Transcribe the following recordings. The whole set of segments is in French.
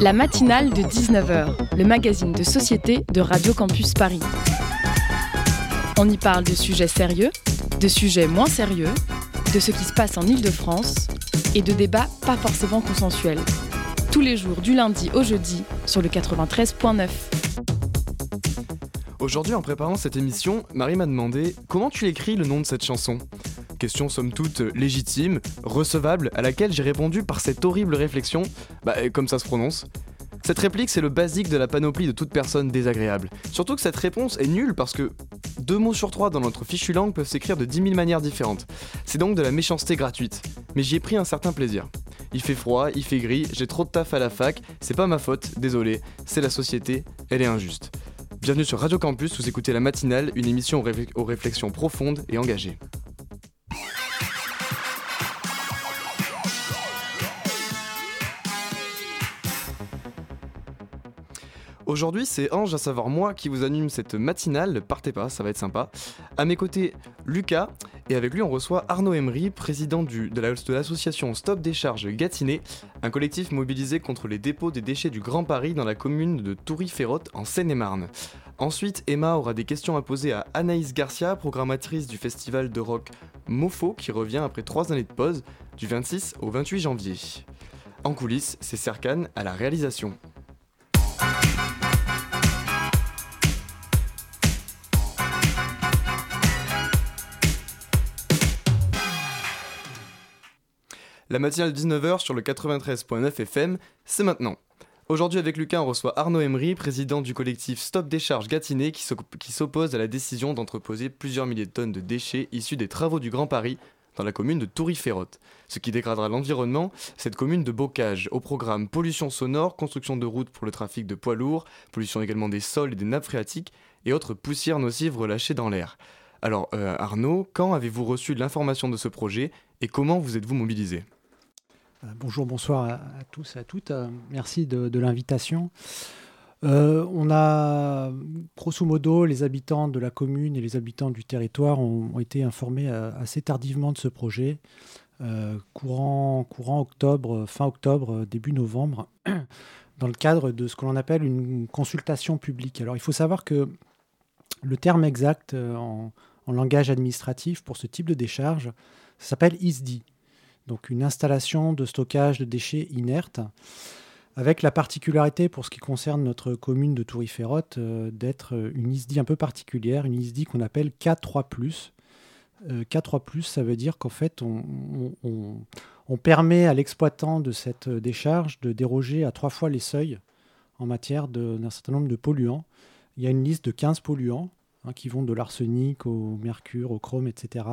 La matinale de 19h, le magazine de société de Radio Campus Paris. On y parle de sujets sérieux, de sujets moins sérieux, de ce qui se passe en Ile-de-France et de débats pas forcément consensuels. Tous les jours du lundi au jeudi sur le 93.9. Aujourd'hui, en préparant cette émission, Marie m'a demandé comment tu écris le nom de cette chanson? Question somme toute légitime, recevable, à laquelle j'ai répondu par cette horrible réflexion, bah comme ça se prononce. Cette réplique, c'est le basique de la panoplie de toute personne désagréable. Surtout que cette réponse est nulle parce que deux mots sur trois dans notre fichu langue peuvent s'écrire de 10 000 manières différentes. C'est donc de la méchanceté gratuite. Mais j'y ai pris un certain plaisir. Il fait froid, il fait gris, j'ai trop de taf à la fac, c'est pas ma faute, désolé, c'est la société, elle est injuste. Bienvenue sur Radio Campus, vous écoutez La Matinale, une émission aux, réflexions profondes et engagées. Aujourd'hui, c'est Ange, à savoir moi, qui vous anime cette matinale. Partez pas, ça va être sympa. À mes côtés, Lucas. Et avec lui, on reçoit Arnaud Emery, président de l'association Stop Décharge Gâtinais, un collectif mobilisé contre les dépôts des déchets du Grand Paris dans la commune de Toury-Ferrotte en Seine-et-Marne. Ensuite, Emma aura des questions à poser à Anaïs Garcia, programmatrice du festival de rock Mofo, qui revient après trois années de pause, du 26 au 28 janvier. En coulisses, c'est Serkan à la réalisation. La matinale 19h sur le 93.9 FM, c'est maintenant. Aujourd'hui avec Lucas, on reçoit Arnaud Emery, président du collectif Stop Décharge Gâtinais, qui s'oppose à la décision d'entreposer plusieurs milliers de tonnes de déchets issus des travaux du Grand Paris dans la commune de Toury-Ferrotte, ce qui dégradera l'environnement, cette commune de bocage, au programme pollution sonore, construction de routes pour le trafic de poids lourds, pollution également des sols et des nappes phréatiques, et autres poussières nocives relâchées dans l'air. Alors euh, Arnaud, quand avez-vous reçu l'information de ce projet et comment vous êtes-vous mobilisé? Bonjour, bonsoir à, tous et à toutes. Euh, merci de, l'invitation. Euh, on a, grosso modo, les habitants de la commune et les habitants du territoire ont, été informés assez tardivement de ce projet, courant, courant octobre, fin octobre, début novembre, dans le cadre de ce que l'on appelle une consultation publique. Alors, il faut savoir que le terme exact en, en langage administratif pour ce type de décharge s'appelle ISDI, donc une installation de stockage de déchets inertes, avec la particularité pour ce qui concerne notre commune de Toury-Ferrotte euh, d'être une ISDI un peu particulière, une ISDI qu'on appelle K3+. Euh, K3+, ça veut dire qu'en fait, on, permet à l'exploitant de cette décharge de déroger à trois fois les seuils en matière d'un certain nombre de polluants. Il y a une liste de 15 polluants hein, qui vont de l'arsenic au mercure, au chrome, etc.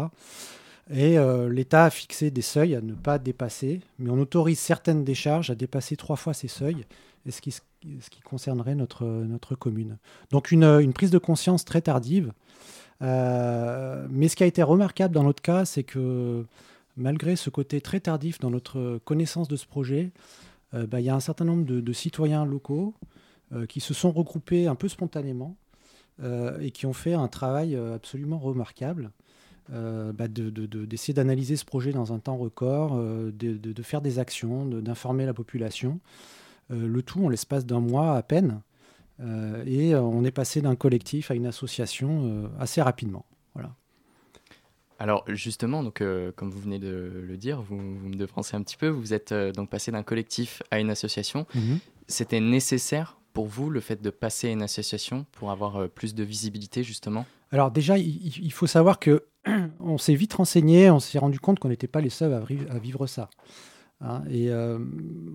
Et euh, l'État a fixé des seuils à ne pas dépasser, mais on autorise certaines décharges à dépasser trois fois ces seuils, ce qui, ce qui concernerait notre, commune. Donc une, une, prise de conscience très tardive. Euh, mais ce qui a été remarquable dans notre cas, c'est que malgré ce côté très tardif dans notre connaissance de ce projet, euh, bah, il y a un certain nombre de citoyens locaux qui se sont regroupés un peu spontanément et qui ont fait un travail absolument remarquable. Euh, bah, d'essayer d'analyser ce projet dans un temps record, euh, de, faire des actions, d'informer la population. Euh, le tout en l'espace d'un mois à peine. et on est passé d'un collectif à une association assez rapidement. Voilà. Alors justement, donc, comme vous venez de le dire, vous, vous me devancez un petit peu, vous êtes donc passé d'un collectif à une association. Mhm. C'était nécessaire pour vous le fait de passer à une association pour avoir plus de visibilité justement? Alors déjà, il, faut savoir que on s'est vite renseigné, on s'est rendu compte qu'on n'était pas les seuls à, vivre ça. Hein. et euh,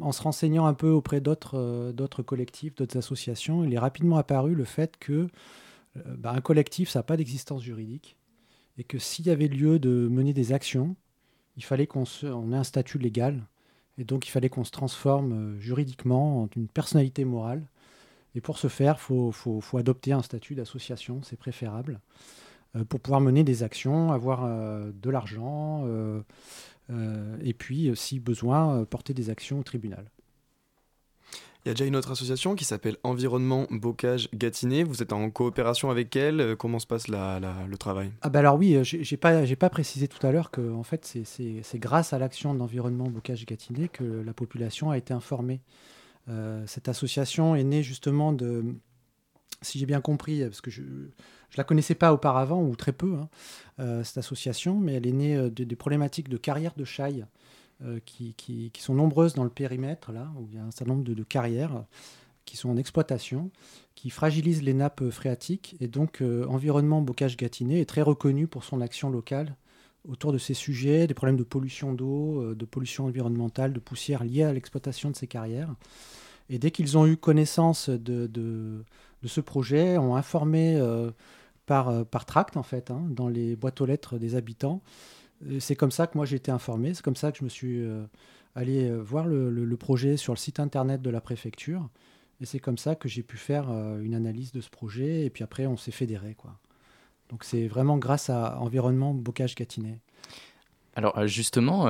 en se renseignant un peu auprès euh, d'autres collectifs, d'autres associations, il est rapidement apparu le fait que euh, bah, un collectif, ça n'a pas d'existence juridique, et que s'il y avait lieu de mener des actions, il fallait qu'on ait un statut légal, et donc il fallait qu'on se transforme juridiquement en une personnalité morale. Et pour ce faire, il faut, adopter un statut d'association, c'est préférable. Euh, pour pouvoir mener des actions, avoir euh, de l'argent euh, et puis, si besoin, porter des actions au tribunal. Il y a déjà une autre association qui s'appelle Environnement Bocage Gâtinais. Vous êtes en coopération avec elle. Comment se passe le travail? Ah bah Alors oui, j'ai pas, pas précisé tout à l'heure que en fait, c'est grâce à l'action d'Environnement Bocage Gâtinais que la population a été informée. Euh, cette association est née justement de, si j'ai bien compris, parce que je ne la connaissais pas auparavant, ou très peu, hein, cette association, mais elle est née des problématiques de carrière de chaille euh, qui, sont nombreuses dans le périmètre, là, où il y a un certain nombre de, carrières qui sont en exploitation, qui fragilisent les nappes phréatiques. Et donc, euh, Environnement Bocage-Gâtinais est très reconnu pour son action locale autour de ces sujets, des problèmes de pollution d'eau, euh, de pollution environnementale, de poussière liée à l'exploitation de ces carrières. Et dès qu'ils ont eu connaissance de, ce projet, ont informé par, par tract, en fait, hein, dans les boîtes aux lettres des habitants, c'est comme ça que moi j'ai été informé, c'est comme ça que je me suis euh, allé euh, voir le, projet sur le site internet de la préfecture. Et c'est comme ça que j'ai pu faire euh, une analyse de ce projet. Et puis après, on s'est fédéré. Quoi. Donc c'est vraiment grâce à Environnement Bocage Gâtinais. Alors justement,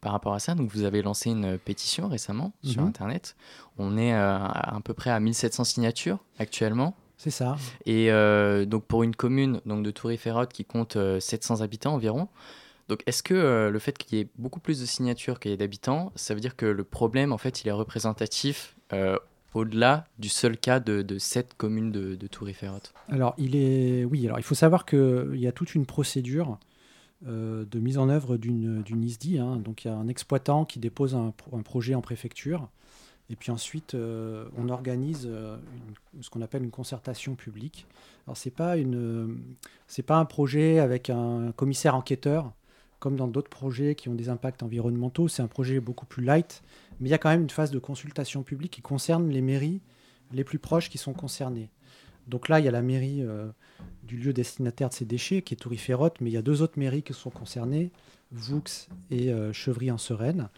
par rapport à ça, donc vous avez lancé une pétition récemment sur mhm. Internet. On est à, peu près à 1700 signatures actuellement. C'est ça. Et donc pour une commune donc de Toury-Ferrotte qui compte 700 habitants environ, donc, est-ce que euh, le fait qu'il y ait beaucoup plus de signatures qu'il y ait d'habitants, ça veut dire que le problème, en fait, il est représentatif euh, au-delà du seul cas de, de cette commune de, de Toury-Ferrotte Alors, il est... oui, alors il faut savoir qu'il y a toute une procédure euh, de mise en œuvre d'une ISDI. Hein. Donc, il y a un exploitant qui dépose un, projet en préfecture. Et puis ensuite, on organise ce qu'on appelle une concertation publique. Alors, ce n'est pas, une, pas un projet avec un commissaire enquêteur comme dans d'autres projets qui ont des impacts environnementaux, c'est un projet beaucoup plus light, mais il y a quand même une phase de consultation publique qui concerne les mairies les plus proches qui sont concernées. Donc là, il y a la mairie euh, du lieu destinataire de ces déchets, qui est Touriférotte, mais il y a deux autres mairies qui sont concernées, Voux et euh, Chevry-en-Sereine.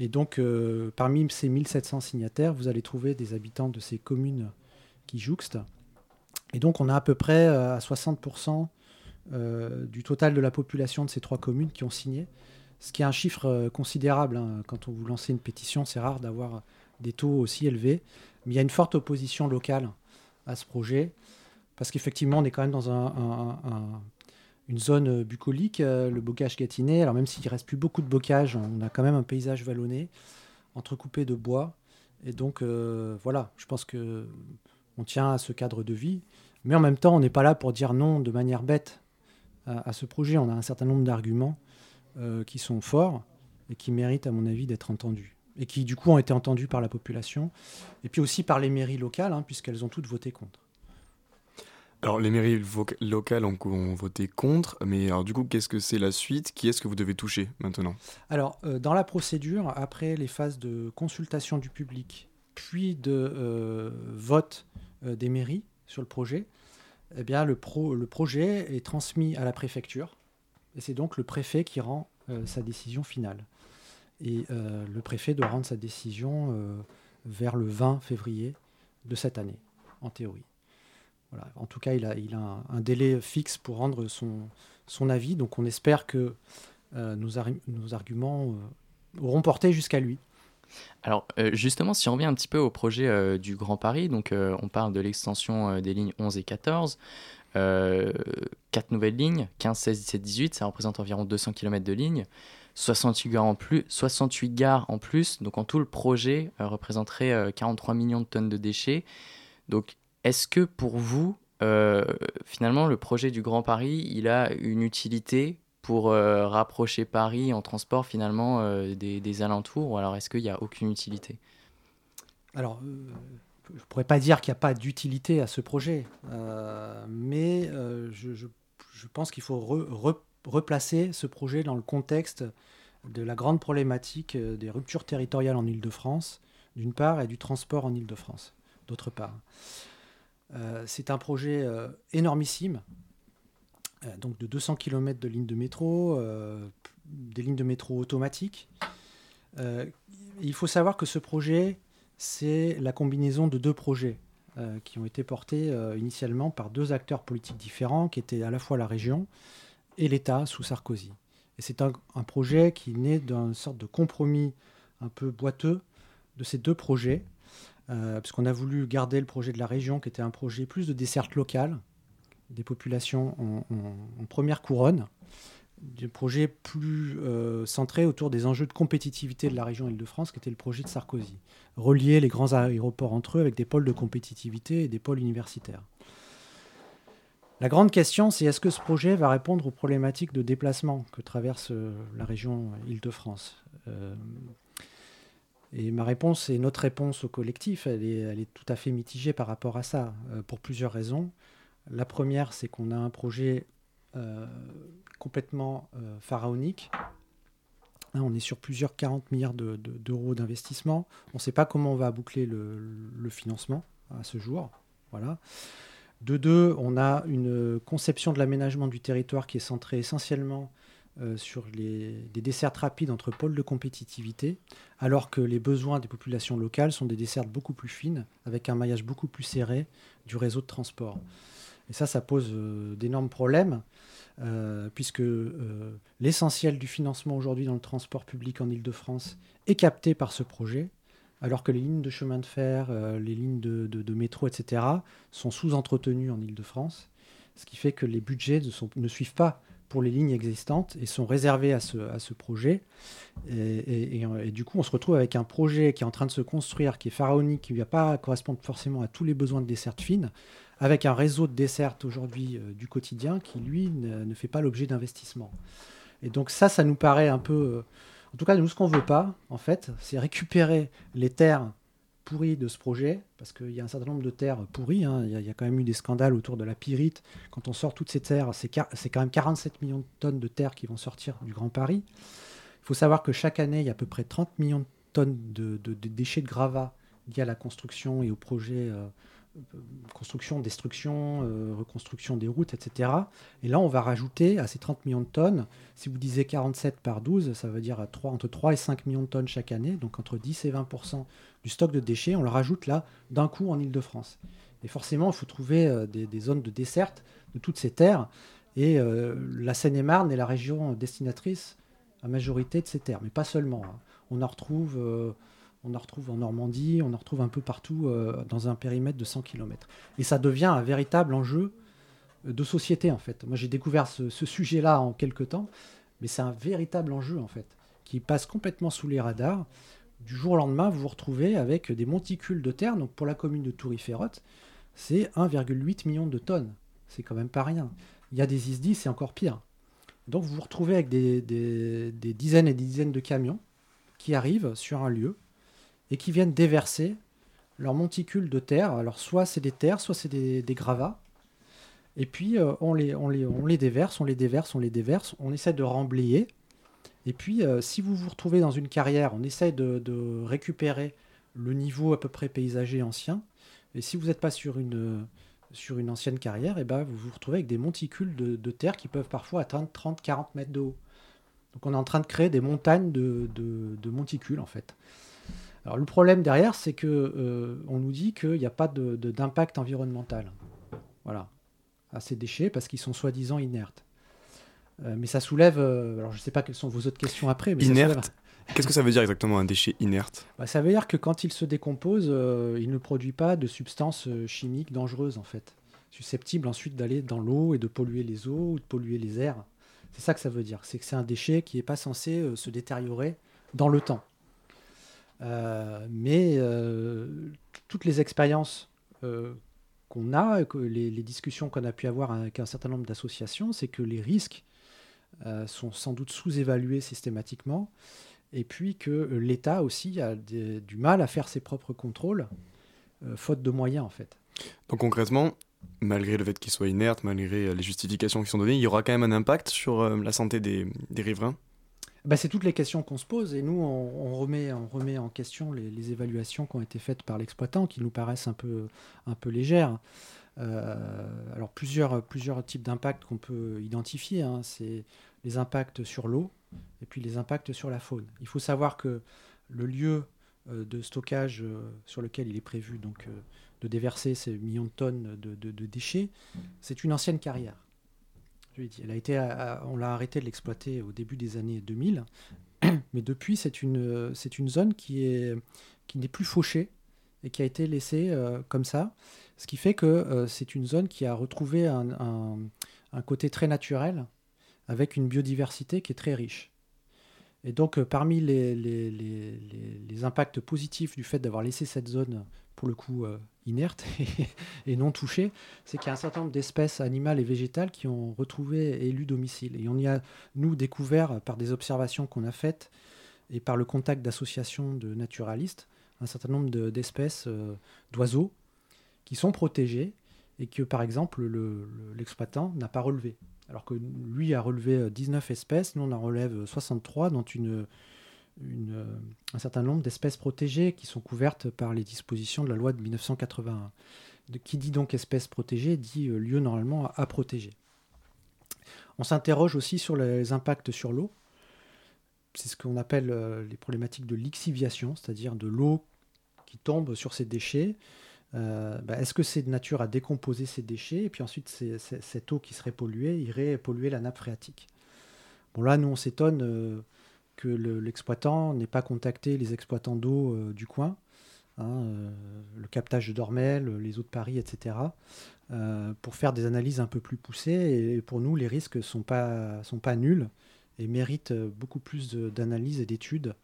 Et donc, euh, parmi ces 1700 signataires, vous allez trouver des habitants de ces communes qui jouxtent. Et donc, on a à peu près à 60% euh, du total de la population de ces trois communes qui ont signé, ce qui est un chiffre euh, considérable. Hein. Quand on vous lance une pétition, c'est rare d'avoir des taux aussi élevés. Mais il y a une forte opposition locale à ce projet, parce qu'effectivement, on est quand même dans une zone bucolique, euh, le bocage gâtinais. Alors même s'il ne reste plus beaucoup de bocage, on a quand même un paysage vallonné, entrecoupé de bois. Et donc, voilà, je pense que on tient à ce cadre de vie. Mais en même temps, on n'est pas là pour dire non de manière bête à, ce projet. On a un certain nombre d'arguments euh, qui sont forts et qui méritent, à mon avis, d'être entendus. Et qui, du coup, ont été entendus par la population. Et puis aussi par les mairies locales, hein, puisqu'elles ont toutes voté contre. Alors, les mairies locales ont, voté contre, mais alors, du coup, qu'est-ce que c'est la suite? Qui est-ce que vous devez toucher maintenant? Alors, euh, dans la procédure, après les phases de consultation du public, puis de euh, vote des mairies sur le projet, eh bien, le, le projet est transmis à la préfecture et c'est donc le préfet qui rend euh, sa décision finale. Et euh, le préfet doit rendre sa décision euh, vers le 20 février de cette année, en théorie. En tout cas, il a, un, délai fixe pour rendre son, avis, donc on espère que nos, nos, arguments auront porté jusqu'à lui. Alors euh, justement, si on revient un petit peu au projet euh, du Grand Paris, donc euh, on parle de l'extension des lignes 11 et 14, quatre nouvelles lignes, 15, 16, 17, 18, ça représente environ 200 km de lignes, 68 gares en plus, 68 gares en plus, donc en tout le projet représenterait 43 millions de tonnes de déchets. Donc est-ce que pour vous, finalement, le projet du Grand Paris, il a une utilité pour euh, rapprocher Paris en transport finalement euh, des, alentours ou alors est-ce qu'il n'y a aucune utilité? Alors, euh, je ne pourrais pas dire qu'il n'y a pas d'utilité à ce projet, mais je, pense qu'il faut replacer ce projet dans le contexte de la grande problématique des ruptures territoriales en Ile-de-France, d'une part, et du transport en Ile-de-France, d'autre part. C'est un projet énormissime euh, donc de 200 km de lignes de métro, euh, des lignes de métro automatiques. Euh, il faut savoir que ce projet, c'est la combinaison de deux projets qui ont été portés initialement par deux acteurs politiques différents, qui étaient à la fois la région et l'État sous Sarkozy. Et c'est un, projet qui naît d'une sorte de compromis un peu boiteux de ces deux projets, puisqu'on a voulu garder le projet de la région, qui était un projet plus de desserte locale, des populations en, première couronne, des projets plus centrés autour des enjeux de compétitivité de la région Île-de-France, qui était le projet de Sarkozy. Relier les grands aéroports entre eux avec des pôles de compétitivité et des pôles universitaires. La grande question, c'est est-ce que ce projet va répondre aux problématiques de déplacement que traverse euh, la région Île-de-France? Euh, Et ma réponse et notre réponse au collectif, elle est, tout à fait mitigée par rapport à ça, euh, pour plusieurs raisons. La première, c'est qu'on a un projet complètement pharaonique. Hein, on est sur plusieurs 40 milliards d'euros d'investissement. On ne sait pas comment on va boucler le, le financement à ce jour. Voilà. De deux, on a une conception de l'aménagement du territoire qui est centrée essentiellement euh, sur les, des dessertes rapides entre pôles de compétitivité, alors que les besoins des populations locales sont des dessertes beaucoup plus fines, avec un maillage beaucoup plus serré du réseau de transport. Et ça, ça pose euh, d'énormes problèmes, euh, puisque l'essentiel du financement aujourd'hui dans le transport public en Ile-de-France est capté par ce projet, alors que les lignes de chemin de fer, les lignes de, métro, etc., sont sous-entretenues en Ile-de-France, ce qui fait que les budgets ne, suivent pas pour les lignes existantes et sont réservés à ce, projet. Et, du coup, on se retrouve avec un projet qui est en train de se construire, qui est pharaonique, qui ne va pas correspondre forcément à tous les besoins de desserte fine, avec un réseau de dessertes aujourd'hui euh, du quotidien qui, lui, ne, fait pas l'objet d'investissement. Et donc ça, ça nous paraît un peu... Euh, en tout cas, nous, ce qu'on ne veut pas, en fait, c'est récupérer les terres pourries de ce projet, parce qu'il y a un certain nombre de terres pourries. Hein. Il, y a, quand même eu des scandales autour de la pyrite. Quand on sort toutes ces terres, c'est quand même 47 millions de tonnes de terres qui vont sortir du Grand Paris. Il faut savoir que chaque année, il y a à peu près 30 millions de tonnes de, déchets de gravats liés à la construction et au projet euh, construction, destruction, euh, reconstruction des routes, etc. Et là, on va rajouter à ces 30 millions de tonnes, si vous disiez 47 par 12, ça veut dire 3, entre 3 et 5 millions de tonnes chaque année, donc entre 10 et 20% du stock de déchets, on le rajoute là d'un coup en Ile-de-France. Et forcément, il faut trouver euh, des, zones de desserte de toutes ces terres. Et euh, la Seine-et-Marne est la région destinatrice à majorité de ces terres, mais pas seulement. Hein. On en retrouve on en retrouve en Normandie, on en retrouve un peu partout euh, dans un périmètre de 100 km. Et ça devient un véritable enjeu euh, de société en fait. Moi j'ai découvert ce, sujet-là en quelques temps, mais c'est un véritable enjeu en fait, qui passe complètement sous les radars. Du jour au lendemain, vous vous retrouvez avec des monticules de terre. Donc pour la commune de Toury-Ferrotte, c'est 1,8 million de tonnes. C'est quand même pas rien. Il y a des ISDI, c'est encore pire. Donc vous vous retrouvez avec des, des dizaines et des dizaines de camions qui arrivent sur un lieu et qui viennent déverser leurs monticules de terre. Alors soit c'est des terres, soit c'est des, gravats. Et puis euh, on, les, on, les, on les déverse, on les déverse, on les déverse, on essaie de remblayer. Et puis euh, si vous vous retrouvez dans une carrière, on essaie de, récupérer le niveau à peu près paysager ancien. Et si vous n'êtes pas sur une, sur une ancienne carrière, et eh ben vous vous retrouvez avec des monticules de, terre qui peuvent parfois atteindre 30-40 mètres de haut. Donc on est en train de créer des montagnes de, de monticules en fait. Alors le problème derrière, c'est que euh, on nous dit qu'il n'y a pas d'impact environnemental. Voilà, à ces déchets parce qu'ils sont soi-disant inertes. Euh, mais ça soulève. Euh, alors je ne sais pas quelles sont vos autres questions après. Mais inerte. Qu'est-ce que ça veut dire exactement un déchet inerte? Bah, Ça veut dire que quand il se décompose, il ne produit pas de substances chimiques dangereuses en fait, susceptibles ensuite d'aller dans l'eau et de polluer les eaux ou de polluer les airs. C'est ça que ça veut dire. C'est que c'est un déchet qui n'est pas censé se détériorer dans le temps. Euh, mais euh, toutes les expériences euh, qu'on a, que les, discussions qu'on a pu avoir avec un certain nombre d'associations, c'est que les risques sont sans doute sous-évalués systématiquement, et puis que l'État aussi a du mal à faire ses propres contrôles, faute de moyens en fait. Donc concrètement, malgré le fait qu'il soit inerte, malgré les justifications qui sont données, il y aura quand même un impact sur la santé des riverains? Bah, c'est toutes les questions qu'on se pose et nous, on, remet, on remet en question les, évaluations qui ont été faites par l'exploitant qui nous paraissent un peu, un peu légères. Euh, alors, plusieurs, plusieurs types d'impacts qu'on peut identifier. Hein. c'est les impacts sur l'eau et puis les impacts sur la faune. Il faut savoir que le lieu euh, de stockage euh, sur lequel il est prévu donc, de déverser ces millions de tonnes de, de déchets, c'est une ancienne carrière a été, on l'a arrêté de l'exploiter au début des années 2000, mais depuis c'est une, une zone qui est qui n'est plus fauchée, et qui a été laissée comme ça. Ce qui fait que c'est une zone qui a retrouvé un, côté très naturel, avec une biodiversité qui est très riche. Et donc, parmi les, impacts positifs du fait d'avoir laissé cette zone, pour le coup, inerte et, non touchée, c'est qu'il y a un certain nombre d'espèces animales et végétales qui ont retrouvé et élu domicile. Et on y a, nous, découvert par des observations qu'on a faites et par le contact d'associations de naturalistes, un certain nombre d'espèces euh, d'oiseaux qui sont protégées et que, par exemple, l'exploitant n'a pas relevé. Alors que lui a relevé 19 euh, espèces, nous on en relève 63, dont une, une, un certain nombre d'espèces protégées qui sont couvertes par les dispositions de la loi de 1981. qui dit donc espèces protégées dit euh, lieu normalement à protéger. On s'interroge aussi sur les impacts sur l'eau c'est ce qu'on appelle euh, les problématiques de lixiviation, c'est-à-dire de l'eau qui tombe sur ces déchets. Euh, bah, est-ce que c'est de nature à décomposer ces déchets et puis ensuite cette eau qui serait polluée irait polluer la nappe phréatique? Bon là, nous on s'étonne euh, que l'exploitant n'ait pas contacté les exploitants d'eau du coin, hein, le captage de Dormel, les eaux de Paris, etc., pour faire des analyses un peu plus poussées. Et pour nous, les risques ne sont pas, sont pas nuls et mérite euh, beaucoup plus d'analyse et d'études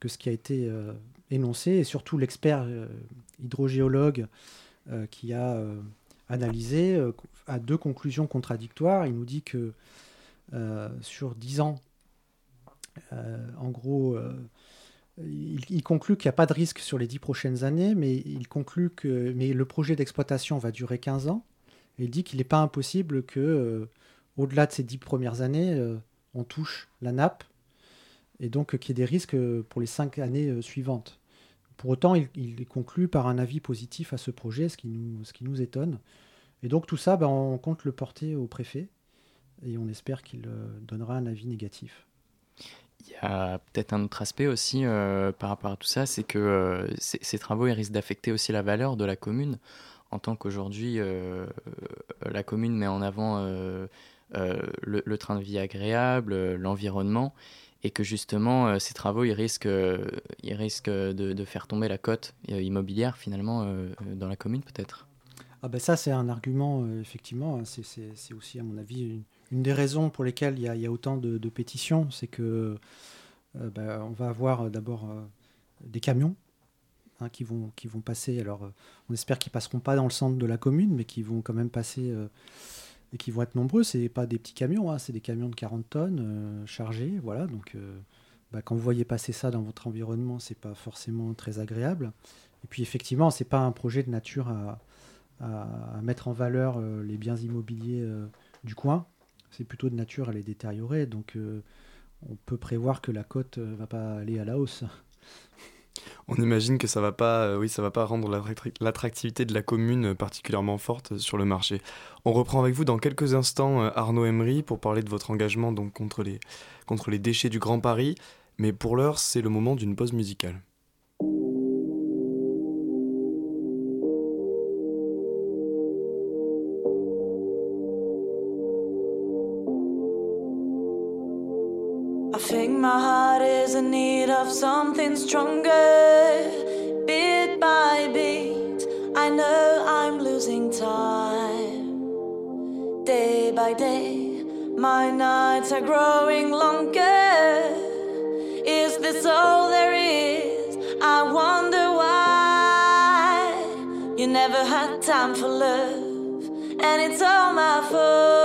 que ce qui a été euh, énoncé, et surtout l'expert euh, hydrogéologue qui a analysé a deux conclusions contradictoires. Il nous dit que sur 10 ans, en gros, il, conclut qu'il n'y a pas de risque sur les 10 prochaines années, mais il conclut que mais le projet d'exploitation va durer 15 ans. Et il dit qu'il n'est pas impossible que, au-delà de ces 10 premières années, on touche la nappe, et donc qu'il y ait des risques pour les cinq années euh, suivantes. Pour autant, il, conclut par un avis positif à ce projet, ce qui nous, étonne. Et donc tout ça, ben, on compte le porter au préfet, et on espère qu'il euh, donnera un avis négatif. Il y a peut-être un autre aspect aussi euh, par rapport à tout ça, c'est que ces, travaux risquent d'affecter aussi la valeur de la commune. En tant qu'aujourd'hui, la commune met en avant euh, le, train de vie agréable, euh, l'environnement, et que justement euh, ces travaux ils risquent, ils risquent de, faire tomber la cote immobilière finalement dans la commune peut-être. Ah ben ça c'est un argument effectivement, hein, c'est aussi à mon avis une, des raisons pour lesquelles il y a, autant de, pétitions, c'est que ben, on va avoir d'abord des camions hein, qui, vont, qui vont passer. Alors, on espère qu'ils passeront pas dans le centre de la commune, mais qui vont quand même passer et qui vont être nombreux. C'est pas des petits camions, hein, c'est des camions de 40 tonnes euh, chargés. Voilà, donc euh, bah, quand vous voyez passer ça dans votre environnement, c'est pas forcément très agréable. Et puis effectivement, c'est pas un projet de nature à, mettre en valeur euh, les biens immobiliers du coin. C'est plutôt de nature à les détériorer. Donc on peut prévoir que la cote va pas aller à la hausse. On imagine que ça va pas, euh, oui, va pas rendre l'attractivité de la commune particulièrement forte sur le marché. On reprend avec vous dans quelques instants euh, Arnaud Emery pour parler de votre engagement donc contre les, contre les déchets du Grand Paris. Mais pour l'heure, c'est le moment d'une pause musicale. Something stronger. Bit by bit, I know I'm losing time. Day by day, my nights are growing longer. Is this all there is? I wonder why. You never had time for love, and it's all my fault.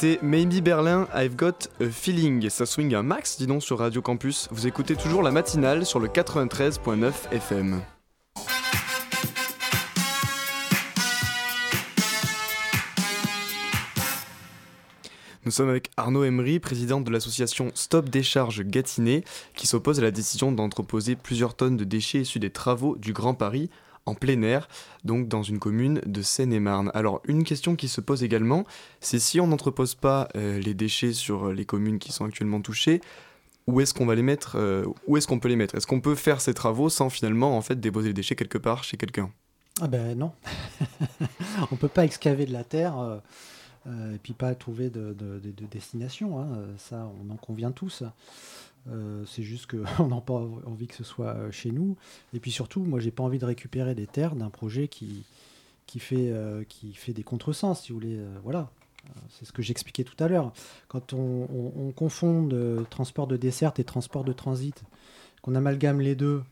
C'était Maybe Berlin, I've Got a Feeling. Ça swing un max, dis donc, sur Radio Campus. Vous écoutez toujours la matinale sur le 93.9 FM. Nous sommes avec Arnaud Emery, président de l'association Stop Décharge Gâtinais, qui s'oppose à la décision d'entreposer plusieurs tonnes de déchets issus des travaux du Grand Paris en plein air, donc dans une commune de Seine-et-Marne. Alors une question qui se pose également, c'est si on n'entrepose pas euh, les déchets sur les communes qui sont actuellement touchées, où est-ce qu'on va les mettre euh, Où est-ce qu'on peut les mettre? Est-ce qu'on peut faire ces travaux sans finalement en fait déposer les déchets quelque part chez quelqu'un? Ah ben non, on peut pas excaver de la terre. Euh, et puis pas trouver de, destination, hein. ça on en convient tous. Euh, c'est juste qu'on n'a pas envie que ce soit euh, chez nous. Et puis surtout, moi, j'ai pas envie de récupérer des terres d'un projet qui, fait, euh, qui fait des contresens, si vous voulez. voilà. C'est ce que j'expliquais tout à l'heure. Quand on, confond transport de dessert et transport de transit, qu'on amalgame les deux,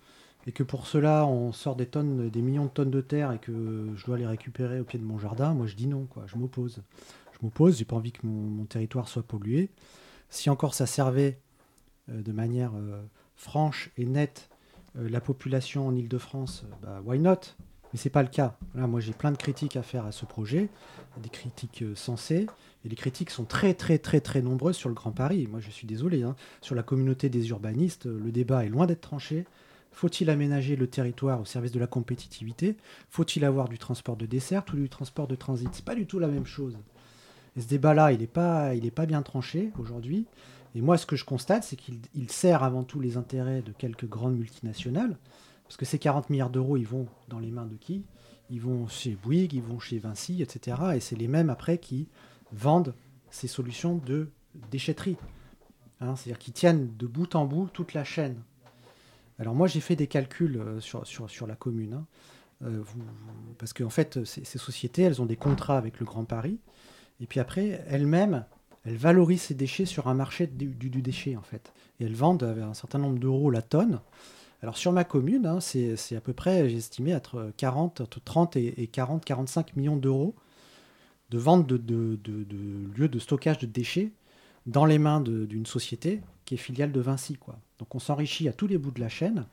et que pour cela on sort des tonnes, des millions de tonnes de terre et que je dois les récupérer au pied de mon jardin, moi je dis non, quoi. Je m'oppose. Je m'oppose. J'ai pas envie que mon territoire soit pollué. Si encore ça servait de manière euh, franche et nette euh, la population en Ile-de-France, bah, why not? Mais c'est pas le cas. Moi, j'ai plein de critiques à faire à ce projet, des critiques sensées, et les critiques sont très, très, très, très nombreuses sur le Grand Paris. Moi, je suis désolé. Hein. Sur la communauté des urbanistes, le débat est loin d'être tranché. Faut-il aménager le territoire au service de la compétitivité? Faut-il avoir du transport de dessert ou du transport de transit? C'est pas du tout la même chose. Et ce débat-là, il n'est pas, pas bien tranché aujourd'hui. Et moi, ce que je constate, c'est qu'il sert avant tout les intérêts de quelques grandes multinationales, parce que ces 40 milliards d'euros, ils vont dans les mains de qui? Ils vont chez Bouygues, ils vont chez Vinci, etc. Et c'est les mêmes après qui vendent ces solutions de déchetterie. Hein, C'est-à-dire qu'ils tiennent de bout en bout toute la chaîne. Alors moi, j'ai fait des calculs euh, sur, sur, sur la commune. Hein. Euh, parce qu'en fait, ces, ces, sociétés, elles ont des contrats avec le Grand Paris. Et puis après, elles-mêmes, elles valorisent ces déchets sur un marché du, déchet, en fait. Et elles vendent un certain nombre d'euros la tonne. Alors sur ma commune, hein, c'est à peu près, j'ai estimé, entre, 40, entre 30 et, 40, 45 millions d'euros de vente de, lieux de stockage de déchets dans les mains d'une société qui est filiale de Vinci. Quoi. Donc on s'enrichit à tous les bouts de la chaîne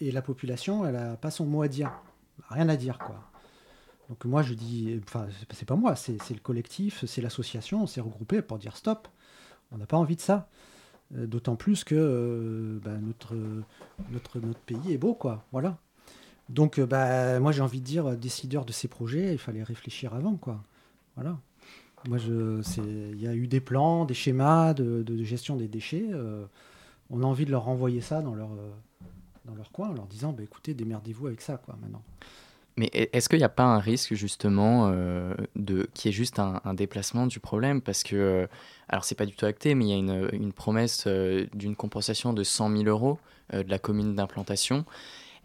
et la population, elle n'a pas son mot à dire. Rien à dire. quoi. Donc moi je dis, enfin c'est pas moi, c'est le collectif, c'est l'association, on s'est regroupé pour dire stop, on n'a pas envie de ça. Euh, d'autant plus que euh, bah, notre, notre, notre pays est beau, quoi. Voilà. Donc euh, bah, moi j'ai envie de dire, décideur de ces projets, il fallait réfléchir avant, quoi. Voilà. Moi, il y a eu des plans, des schémas de, gestion des déchets. on a envie de leur renvoyer ça dans leur, dans leur coin en leur disant, bah, écoutez, démerdez-vous avec ça, quoi, maintenant. Mais est-ce qu'il n'y a pas un risque justement euh, de qui est juste un, déplacement du problème? Parce que euh, alors c'est pas du tout acté mais il y a une, promesse euh, d'une compensation de 100 000 euros de la commune d'implantation.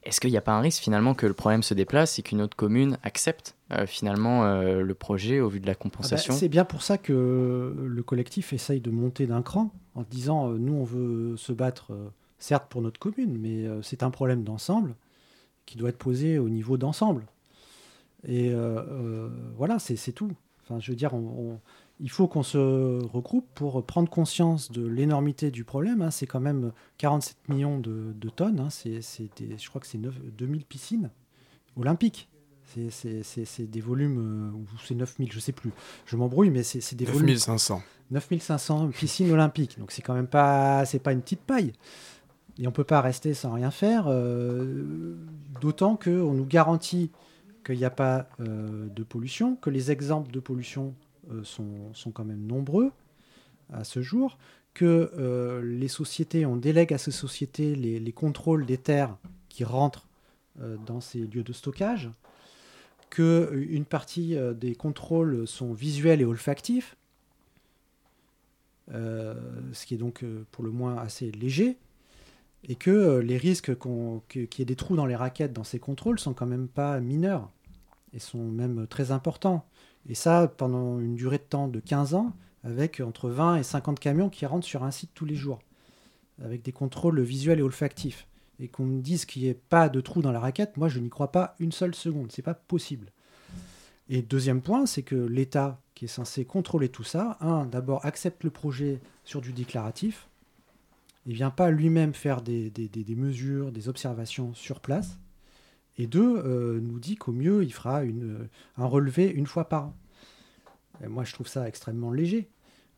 Est-ce qu'il n'y a pas un risque finalement que le problème se déplace et qu'une autre commune accepte finalement le projet au vu de la ah bah, compensation C'est bien pour ça que le collectif essaye de monter d'un cran en disant nous on veut se battre certes pour notre commune mais c'est un problème d'ensemble qui doit être posé au niveau d'ensemble. Et euh, euh, voilà, c'est tout. Enfin, je veux dire, il faut qu'on se regroupe pour prendre conscience de l'énormité du problème. Hein. C'est quand même 47 millions de, tonnes. Hein. Je crois que c'est 2000 piscines olympiques. C'est des volumes, euh, ou c'est 9000, je sais plus. Je m'embrouille, mais c'est des 9500. volumes. 9500 piscines olympiques. Donc c'est quand même pas, c'est pas une petite paille. Et on ne peut pas rester sans rien faire, euh, d'autant qu'on nous garantit qu'il n'y a pas euh, de pollution, que les exemples de pollution euh, sont, sont, quand même nombreux à ce jour, que les sociétés, on délègue à ces sociétés les, les contrôles des terres qui rentrent dans ces lieux de stockage, qu'une partie des contrôles sont visuels et olfactifs, ce qui est donc pour le moins assez léger, et que les risques qu'il y ait des trous dans les raquettes dans ces contrôles sont quand même pas mineurs, et sont même très importants. Et ça, pendant une durée de temps de 15 ans, avec entre 20 et 50 camions qui rentrent sur un site tous les jours, avec des contrôles visuels et olfactifs. Et qu'on me dise qu'il n'y ait pas de trou dans la raquette, moi je n'y crois pas une seule seconde, c'est pas possible. Et deuxième point, c'est que l'État, qui est censé contrôler tout ça, un, d'abord accepte le projet sur du déclaratif, il ne vient pas lui-même faire des, mesures, des observations sur place, et deux, euh, nous dit qu'au mieux, il fera une, un relevé une fois par an. Moi, je trouve ça extrêmement léger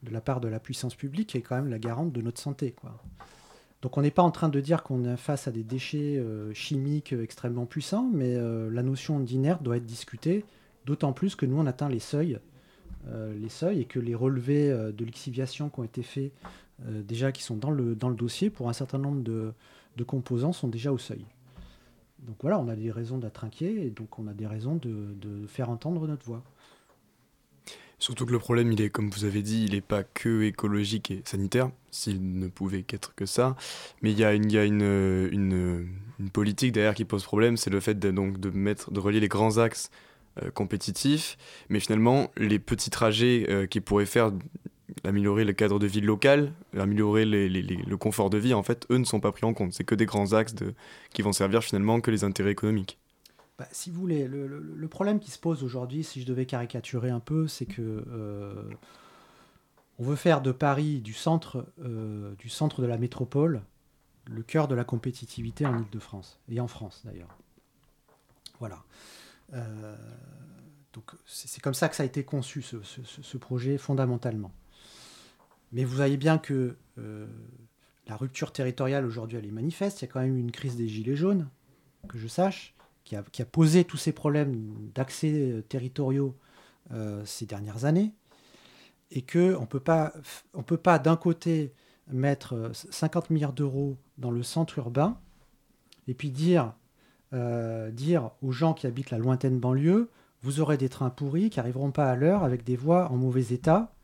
de la part de la puissance publique, qui est quand même la garante de notre santé. Donc on n'est pas en train de dire qu'on est face à des déchets euh, chimiques extrêmement puissants, mais euh, la notion d'inerte doit être discutée, d'autant plus que nous on atteint les seuils, les seuils et que les relevés de lixiviation qui ont été faits déjà, qui sont dans le, dans le dossier, pour un certain nombre de, de composants, sont déjà au seuil. Donc voilà, on a des raisons d'être inquiet et donc on a des raisons de, faire entendre notre voix. Surtout que le problème, il est, comme vous avez dit, il n'est pas que écologique et sanitaire, s'il ne pouvait qu'être que ça, mais il y a, une, une, une, politique derrière qui pose problème, c'est le fait de, donc, de, mettre, de relier les grands axes euh, compétitifs, mais finalement, les petits trajets euh, qui pourraient faire améliorer le cadre de vie local, améliorer le confort de vie, en fait, eux ne sont pas pris en compte. C'est que des grands axes de, qui vont servir finalement que les intérêts économiques. Bah, si vous voulez, le, problème qui se pose aujourd'hui, si je devais caricaturer un peu, c'est que euh, on veut faire de Paris, du centre, euh, du centre de la métropole, le cœur de la compétitivité en Ile-de-France, et en France d'ailleurs. Voilà. Euh, donc c'est comme ça que ça a été conçu, ce projet, fondamentalement. Mais vous voyez bien que euh, la rupture territoriale aujourd'hui, elle est manifeste. Il y a quand même une crise des Gilets jaunes, que je sache, qui a, posé tous ces problèmes d'accès euh, territoriaux euh, ces dernières années. Et qu'on ne peut pas d'un côté mettre 50 milliards d'euros dans le centre urbain et puis dire aux gens qui habitent la lointaine banlieue, vous aurez des trains pourris qui n'arriveront pas à l'heure avec des voies en mauvais état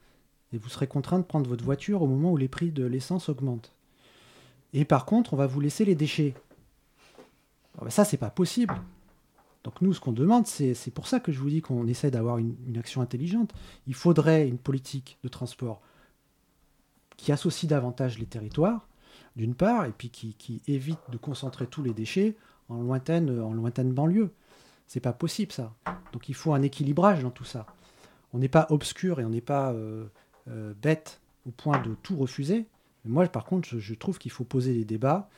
et vous serez contraint de prendre votre voiture au moment où les prix de l'essence augmentent. Et par contre, on va vous laisser les déchets. Ça, ben ça, c'est pas possible. Donc nous, ce qu'on demande, c'est pour ça que je vous dis qu'on essaie d'avoir une, action intelligente. Il faudrait une politique de transport qui associe davantage les territoires, d'une part, et puis qui, évite de concentrer tous les déchets en lointaine, en lointaine banlieue. Pas possible ça. Donc il faut un équilibrage dans tout ça. On n'est pas obscur et on n'est pas euh, euh, bête au point de tout refuser. moi, par contre, je, trouve qu'il faut poser des débats.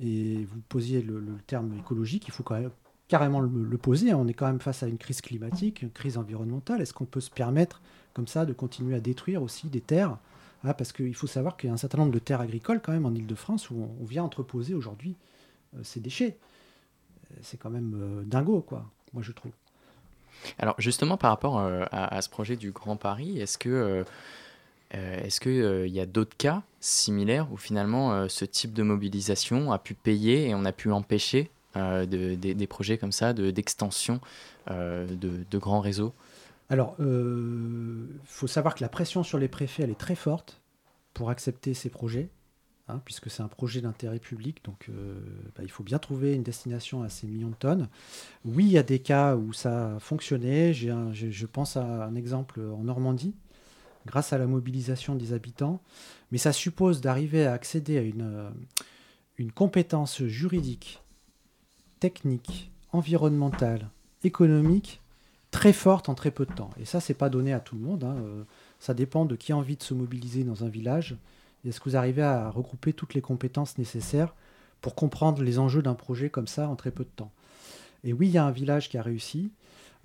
Et vous posiez le, terme écologique, il faut quand même carrément le, poser. On est quand même face à une crise climatique, une crise environnementale. Est-ce qu'on peut se permettre, comme ça, de continuer à détruire aussi des terres? Ah, Parce qu'il faut savoir qu'il y a un certain nombre de terres agricoles, quand même, en Ile-de-France, où on, vient entreposer aujourd'hui euh, ces déchets. C'est quand même euh, dingo, quoi, moi, je trouve. Alors, justement, par rapport à, ce projet du Grand Paris, est-ce que. Euh, est-ce qu'il euh, y a d'autres cas similaires où finalement euh, ce type de mobilisation a pu payer et on a pu empêcher des projets comme ça d'extension de, grands réseaux? Alors, il faut savoir que la pression sur les préfets, elle est très forte pour accepter ces projets. Hein, puisque c'est un projet d'intérêt public, donc bah, il faut bien trouver une destination à ces millions de tonnes. Oui, il y a des cas où ça a fonctionné. je pense à un exemple en Normandie, grâce à la mobilisation des habitants, mais ça suppose d'arriver à accéder à une, euh, une compétence juridique, technique, environnementale, économique très forte en très peu de temps. Et ça, c'est pas donné à tout le monde. Hein. Euh, ça dépend de qui a envie de se mobiliser dans un village. Est-ce que vous arrivez à regrouper toutes les compétences nécessaires pour comprendre les enjeux d'un projet comme ça en très peu de temps? Et oui, il y a un village qui a réussi,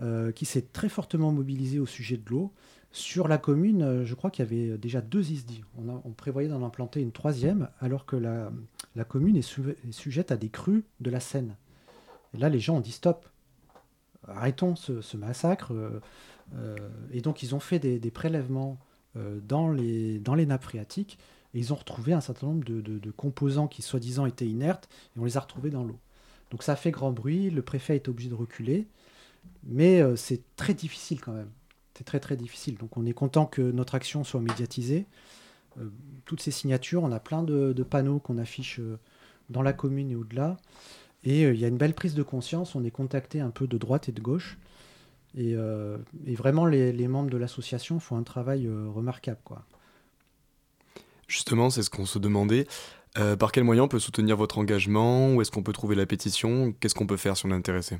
euh, qui s'est très fortement mobilisé au sujet de l'eau. Sur la commune, euh, je crois qu'il y avait déjà deux ISDI. On, prévoyait d'en implanter une troisième, alors que la, commune est, sujette à des crues de la Seine. Et là, les gens ont dit stop, arrêtons ce, massacre. Euh, euh, et donc, ils ont fait des, prélèvements dans, les, nappes phréatiques et ils ont retrouvé un certain nombre de, de composants qui, soi-disant, étaient inertes et on les a retrouvés dans l'eau. Donc, ça a fait grand bruit. Le préfet est obligé de reculer. Mais c'est très difficile quand même c'est très très difficile. Donc on est content que notre action soit médiatisée. toutes ces signatures, on a plein de, panneaux qu'on affiche dans la commune et au-delà. Et il y a une belle prise de conscience, on est contacté un peu de droite et de gauche. Et, vraiment, les, membres de l'association font un travail remarquable. Quoi. Justement, c'est ce qu'on se demandait. Euh, par quels moyens on peut soutenir votre engagement? Où est-ce qu'on peut trouver la pétition? Qu'est-ce qu'on peut faire si on est intéressé?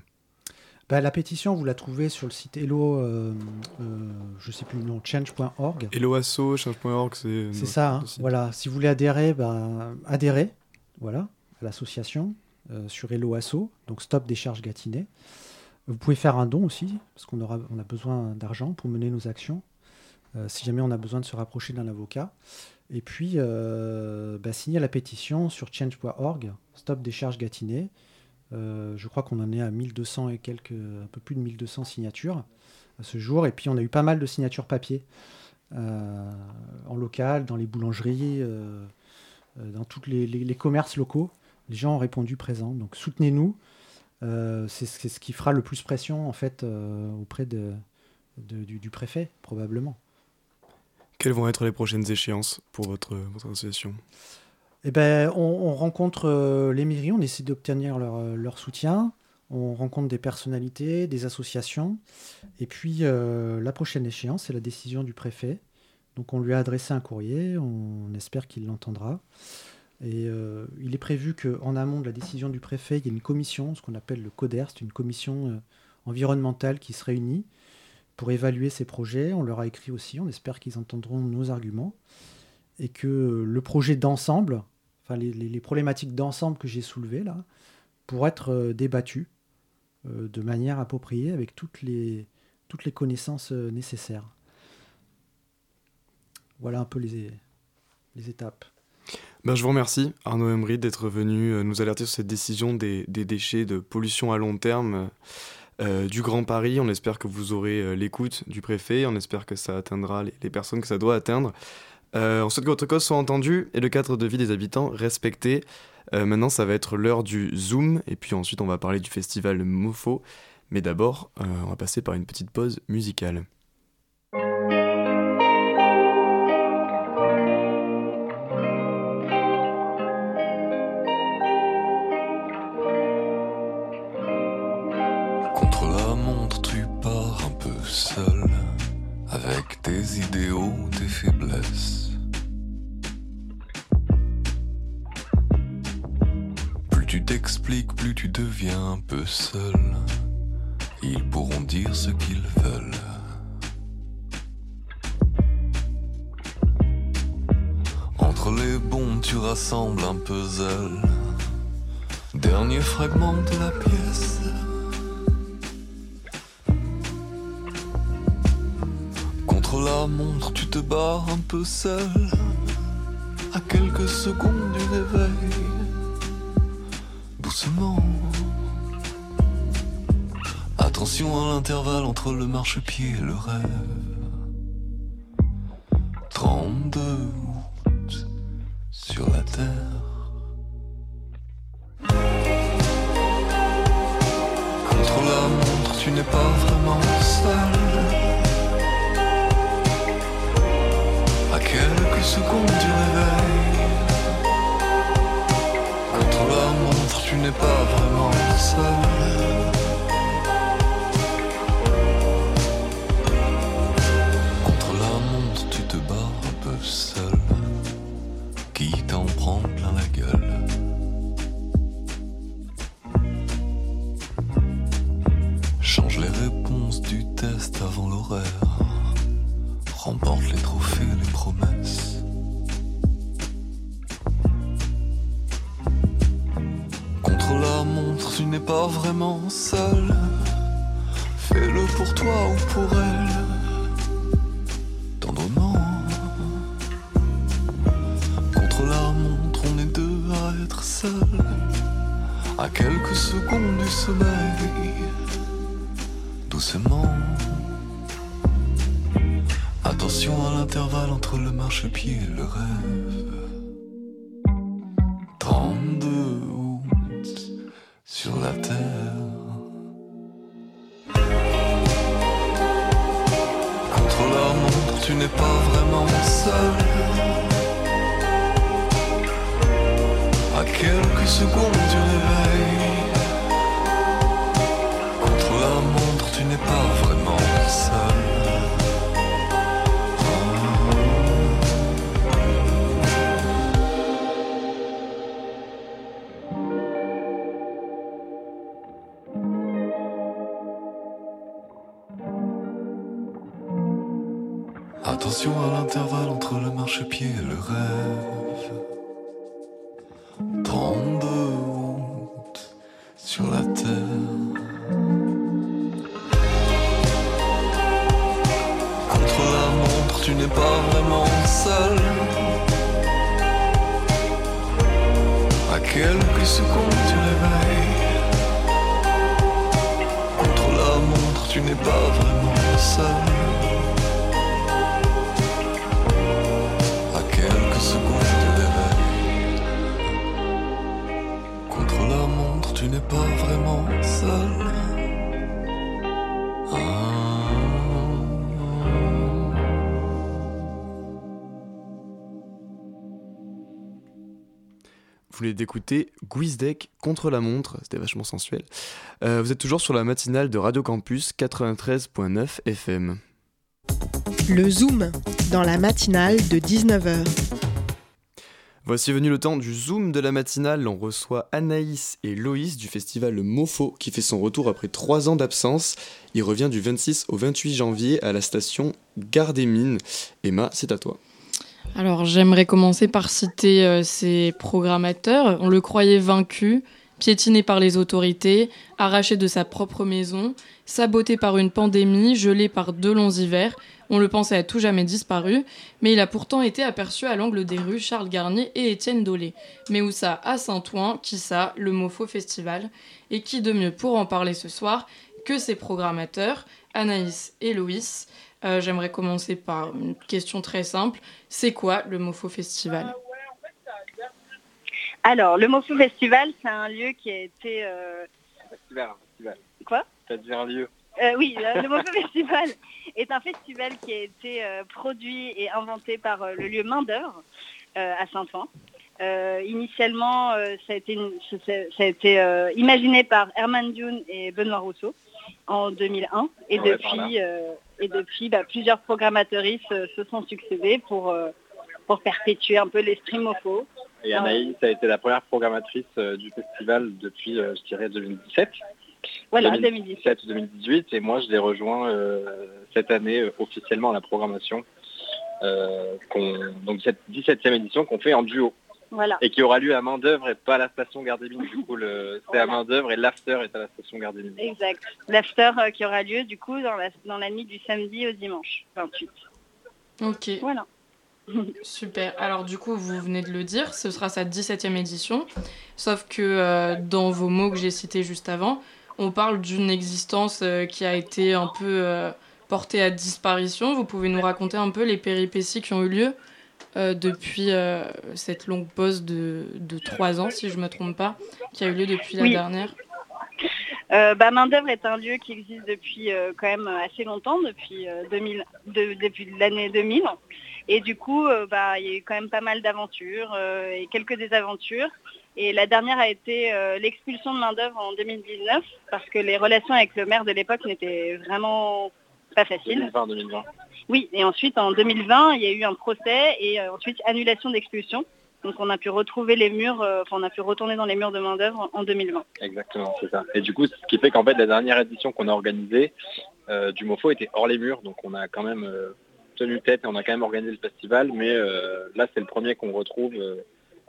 Bah, La pétition, vous la trouvez sur le site hello, euh, euh, je sais plus le nom, change.org. Helloasso, change.org, c'est... C'est ça, hein. voilà. Si vous voulez adhérer, bah, adhérez voilà, à l'association sur Helloasso, donc Stop Décharge Gâtinais. Vous pouvez faire un don aussi, parce qu'on aura, on a besoin d'argent pour mener nos actions, si jamais on a besoin de se rapprocher d'un avocat. Et puis, euh, bah, signer la pétition sur change.org, Stop décharge Gâtinais. Euh, je crois qu'on en est à 1200 et quelques, un peu plus de 1200 signatures à ce jour. Et puis, on a eu pas mal de signatures papier euh, en local, dans les boulangeries, dans tous les, commerces locaux. Les gens ont répondu présent. Donc, soutenez-nous. c'est ce qui fera le plus pression, en fait, auprès du préfet, probablement. Quelles vont être les prochaines échéances pour votre association? Eh ben, on, rencontre euh, les mairies, on essaie d'obtenir leur, euh, leur, soutien, on rencontre des personnalités, des associations, et puis euh, la prochaine échéance, c'est la décision du préfet. Donc on lui a adressé un courrier, on espère qu'il l'entendra. Et il est prévu qu'en amont de la décision du préfet, il y ait une commission, ce qu'on appelle le CODER, c'est une commission environnementale qui se réunit pour évaluer ces projets. On leur a écrit aussi, on espère qu'ils entendront nos arguments et que le projet d'ensemble, enfin les, problématiques d'ensemble que j'ai soulevées là, pourront être euh, débattues euh, de manière appropriée avec toutes les, toutes les connaissances euh, nécessaires. Voilà un peu les, les étapes. Ben, je vous remercie, Arnaud Emery, d'être venu nous alerter sur cette décision des, des déchets de pollution à long terme. Du Grand Paris. On espère que vous aurez l'écoute du préfet, on espère que ça atteindra les, personnes que ça doit atteindre. Euh, on souhaite que votre cause soit entendue et le cadre de vie des habitants respecté. maintenant, ça va être l'heure du Zoom, et puis ensuite, on va parler du festival Mofo. Mais d'abord, on va passer par une petite pause musicale. Dernier fragment de la pièce. la montre, tu te barres un peu seul. À quelques secondes du réveil, doucement. Attention à l'intervalle entre le marchepied et le rêve. 32 août sur la terre. Vraiment seul. À quelques secondes, tu réveilles. Contre la montre, tu n'es pas vraiment seul. Vous venez d'écouter Guizdec contre la montre, c'était vachement sensuel. Euh, vous êtes toujours sur la matinale de Radio Campus 93.9 FM. Le Zoom, dans la matinale de 19h. Voici venu le temps du Zoom de la matinale. On reçoit Anaïs et Loïs du festival Mofo qui fait son retour après trois ans d'absence. Il revient du 26 au 28 janvier à la station Gare des Mines. Emma, c'est à toi. Alors j'aimerais commencer par citer euh, ces programmateurs. On le croyait vaincu, piétiné par les autorités, arraché de sa propre maison, saboté par une pandémie, gelé par deux longs hivers. On le pensait à tout jamais disparu, mais il a pourtant été aperçu à l'angle des rues Charles Garnier et Étienne Dolé. Mais où ça? À Saint-Ouen, qui ça? Le Mofo Festival. Et qui de mieux pour en parler ce soir que ses programmateurs, Anaïs et Loïs. Euh, J'aimerais commencer par une question très simple. C'est quoi le Mofo Festival? Alors, le Mofo Festival, c'est un lieu qui a été... euh, Festival, un festival. Quoi? T'as dit un lieu. Euh, oui, euh, le Mofo Festival est un festival qui a été euh, produit et inventé par euh, le lieu Main d'œuvre euh, à Saint-Ouen. Euh, initialement, euh, ça a été, une- ça- ça a été euh, imaginé par Herman Dune et Benoît Rousseau en 2001. Et Ouais, par depuis, euh, et depuis bah, plusieurs programmatrices euh, se sont succédées pour, euh, pour perpétuer un peu l'esprit Mofo. Et Anaïs a été la première programmatrice euh, du festival depuis, euh, je dirais, 2017. Voilà, 2017. 2017-2018. Et moi, je l'ai rejoint euh, cette année euh, officiellement à la programmation. Euh, donc cette 17e édition qu'on fait en duo Voilà. et qui aura lieu à main d'œuvre et pas à la station Gare des Mines. Du coup, le- c'est à Voilà. main d'œuvre et l'after est à la station Gare des Mines. Exact. L'after euh, qui aura lieu du coup dans la, dans la nuit du samedi au dimanche 28. Ok, Voilà. super. Alors du coup, vous venez de le dire, ce sera sa 17e édition. Sauf que euh, dans vos mots que j'ai cités juste avant, on parle d'une existence euh, qui a été un peu euh, portée à disparition. Vous pouvez nous raconter un peu les péripéties qui ont eu lieu? Euh, depuis euh, cette longue pause de, de 3 ans, si je me trompe pas, qui a eu lieu depuis la Oui. dernière Euh, bah, Main d'œuvre est un lieu qui existe depuis euh, quand même assez longtemps, depuis, euh, 2000, de- depuis l'année 2000. Et du coup, euh, bah, il y a eu quand même pas mal d'aventures euh, et quelques désaventures. Et la dernière a été euh, l'expulsion de Main d'œuvre en 2019 parce que les relations avec le maire de l'époque n'étaient vraiment pas faciles. 2020-2020. Oui, et ensuite en 2020, il y a eu un procès et euh, ensuite annulation d'expulsion. Donc on a pu retrouver les murs, euh, enfin on a pu retourner dans les murs de main d'œuvre en 2020. Exactement, c'est ça. Et du coup, ce qui fait qu'en fait, la dernière édition qu'on a organisée euh, du MOFO était hors les murs, donc on a quand même tenu tête et on a quand même organisé le festival, mais là, c'est le premier qu'on retrouve,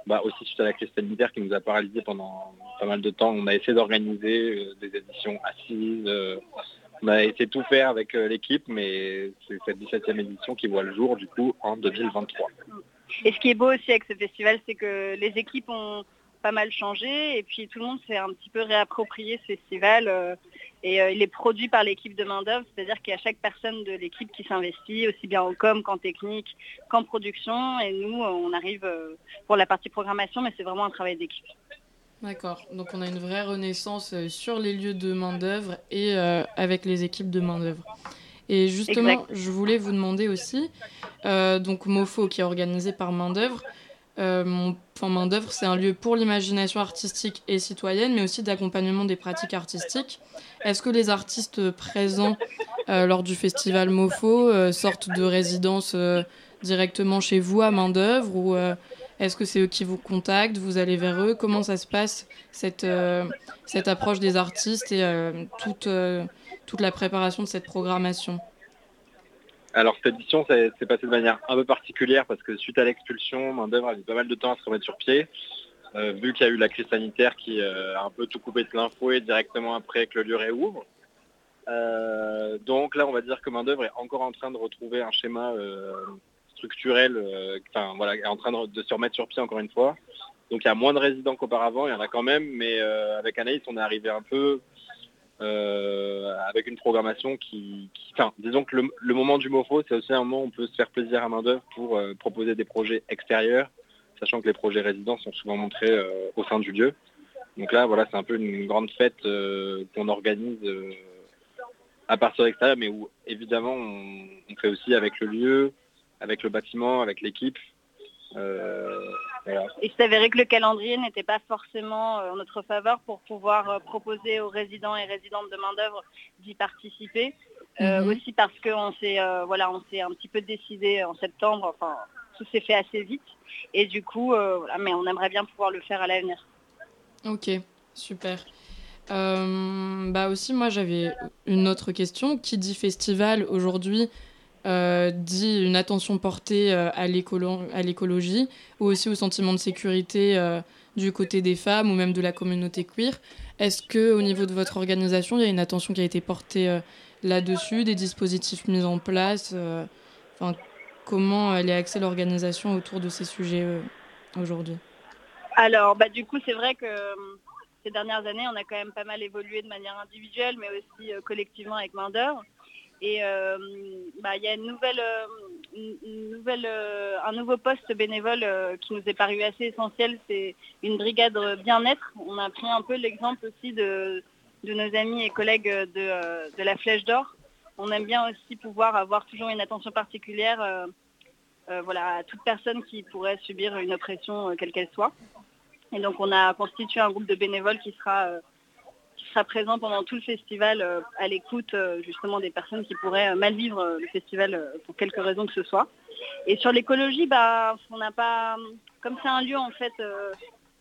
bah, aussi suite à la crise sanitaire qui nous a paralysé pendant pas mal de temps. On a essayé d'organiser des éditions assises, on a essayé tout faire avec euh, l'équipe, mais c'est cette 17e édition qui voit le jour, du coup, en 2023. Et ce qui est beau aussi avec ce festival, c'est que les équipes ont pas mal changé et puis tout le monde s'est un petit peu réapproprié ce festival euh, et euh, il est produit par l'équipe de main d'œuvre, c'est-à-dire qu'il y a chaque personne de l'équipe qui s'investit, aussi bien en com qu'en technique, qu'en production et nous on arrive pour la partie programmation mais c'est vraiment un travail d'équipe. D'accord, donc on a une vraie renaissance euh, sur les lieux de main-d'œuvre et euh, avec les équipes de main-d'œuvre. Et justement, Exact. je voulais vous demander aussi, euh, donc MOFO qui est organisé par main-d'œuvre, euh, enfin, main-d'œuvre c'est un lieu pour l'imagination artistique et citoyenne, mais aussi d'accompagnement des pratiques artistiques. Est-ce que les artistes présents lors du festival MOFO sortent de résidence directement chez vous à main-d'œuvre ou est-ce que c'est eux qui vous contactent Vous allez vers eux? Comment ça se passe, cette, euh, cette approche des artistes et euh, toute, euh, toute la préparation de cette programmation? Alors cette édition s'est passée de manière un peu particulière parce que suite à l'expulsion, main d'œuvre a mis pas mal de temps à se remettre sur pied. Vu qu'il y a eu la crise sanitaire qui a un peu tout coupé de plein fouet directement après que le lieu réouvre. Donc là, on va dire que main d'œuvre est encore en train de retrouver un schéma structurel, enfin voilà, est en train de, se remettre sur pied encore une fois. Donc il y a moins de résidents qu'auparavant, il y en a quand même, mais avec Anaïs, on est arrivé un peu avec une programmation qui, disons que le, moment du MOFO, c'est aussi un moment où on peut se faire plaisir à main d'œuvre pour proposer des projets extérieurs sachant que les projets résidents sont souvent montrés euh, au sein du lieu. Donc là, voilà, c'est un peu une grande fête euh, qu'on organise euh, à partir de l'extérieur, mais où évidemment on, fait aussi avec le lieu, avec le bâtiment, avec l'équipe. Et il s'avérait que le calendrier n'était pas forcément en notre faveur pour pouvoir proposer aux résidents et résidentes de main-d'œuvre d'y participer. Mhm. Aussi parce qu'on s'est voilà, on s'est un petit peu décidé en septembre, enfin tout s'est fait assez vite. Et du coup, euh, voilà, mais on aimerait bien pouvoir le faire à l'avenir. Ok, super. Euh, bah aussi, moi, j'avais une autre question. Qui dit festival aujourd'hui euh, dit une attention portée à l'écologie ou aussi au sentiment de sécurité du côté des femmes ou même de la communauté queer. Est-ce que au niveau de votre organisation, il y a une attention qui a été portée là-dessus, des dispositifs mis en place comment elle est axée l'organisation autour de ces sujets euh, aujourd'hui? Alors, bah, du coup, c'est vrai que euh, ces dernières années, on a quand même pas mal évolué de manière individuelle, mais aussi euh, collectivement avec main d'œuvre. Et bah, il y a nouvelle, nouvelle, un nouveau poste bénévole qui nous est paru assez essentiel, c'est une brigade bien-être. On a pris un peu l'exemple aussi de, nos amis et collègues de, de la Flèche d'Or, on aime bien aussi pouvoir avoir toujours une attention particulière euh, euh, voilà, à toute personne qui pourrait subir une oppression, euh, quelle qu'elle soit. Et donc on a constitué un groupe de bénévoles qui sera, sera présent pendant tout le festival à l'écoute justement des personnes qui pourraient mal vivre le festival pour quelque raison que ce soit. Et sur l'écologie, bah, on n'a pas, comme c'est un lieu en fait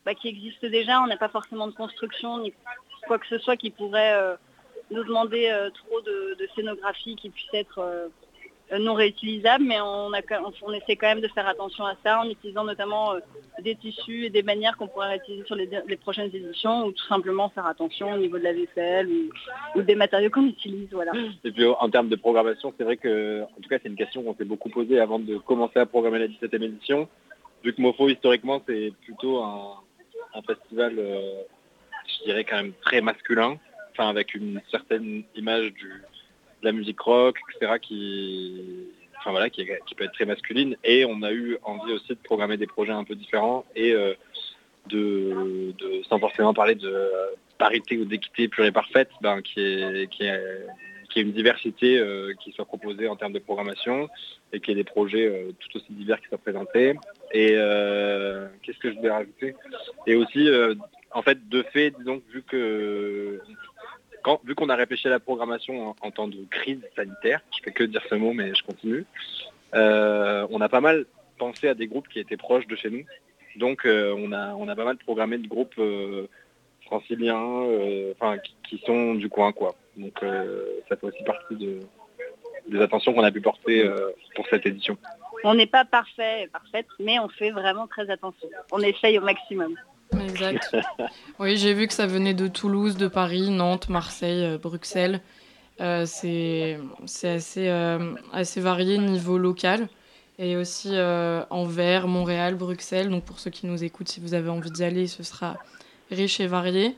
bah, qui existe déjà, on n'a pas forcément de construction ni quoi que ce soit qui pourrait nous demander euh, trop de, scénographie qui puisse être euh, non réutilisable, mais on, essaie quand même de faire attention à ça en utilisant notamment euh, des tissus et des manières qu'on pourrait réutiliser sur les, prochaines éditions ou tout simplement faire attention au niveau de la vaisselle ou, des matériaux qu'on utilise. Voilà. Et puis en termes de programmation, c'est vrai que, en tout cas, c'est une question qu'on s'est beaucoup posée avant de commencer à programmer la 17e édition. Vu que MoFo, historiquement, c'est plutôt un, festival, je dirais, quand même très masculin avec une certaine image du, de la musique rock, etc., qui, enfin, voilà, qui, peut être très masculine. Et on a eu envie aussi de programmer des projets un peu différents et euh, de, sans forcément parler de parité ou d'équité pure et parfaite, ben, qui, est, qui, est, une diversité euh, qui soit proposée en termes de programmation et qui ait des projets euh, tout aussi divers qui soient présentés. Et qu'est-ce que je voulais rajouter? Et aussi, en fait, de fait, disons, vu que vu qu'on a réfléchi à la programmation en, temps de crise sanitaire, je fais que dire ce mot, mais je continue, euh, on a pas mal pensé à des groupes qui étaient proches de chez nous. Donc euh, on, a, on a pas mal programmé de groupes euh, franciliens, enfin qui, sont du coin quoi. Donc ça fait aussi partie des attentions qu'on a pu porter pour cette édition. On n'est pas parfait, mais on fait vraiment très attention. On essaye au maximum. Exact. oui, j'ai vu que ça venait de Toulouse, de Paris, Nantes, Marseille, euh, Bruxelles. Euh, c'est assez, euh, assez varié niveau local. Et aussi Anvers, Montréal, Bruxelles. Donc pour ceux qui nous écoutent, si vous avez envie d'y aller, ce sera riche et varié.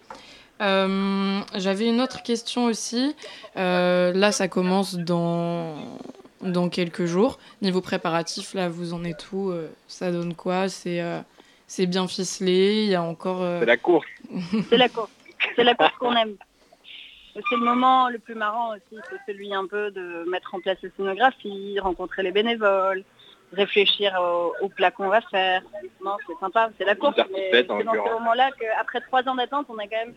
J'avais une autre question aussi. là, ça commence dans, dans quelques jours. Niveau préparatif, là, vous en êtes où Ça donne quoi? C'est c'est bien ficelé, il y a encore... Euh, c'est la course. c'est la course. C'est la course qu'on aime. C'est le moment le plus marrant aussi, c'est celui un peu de mettre en place la scénographie, rencontrer les bénévoles, réfléchir au, plat qu'on va faire. Non, c'est sympa, c'est la course. C'est dans ce moment-là qu'après trois ans d'attente, on est quand même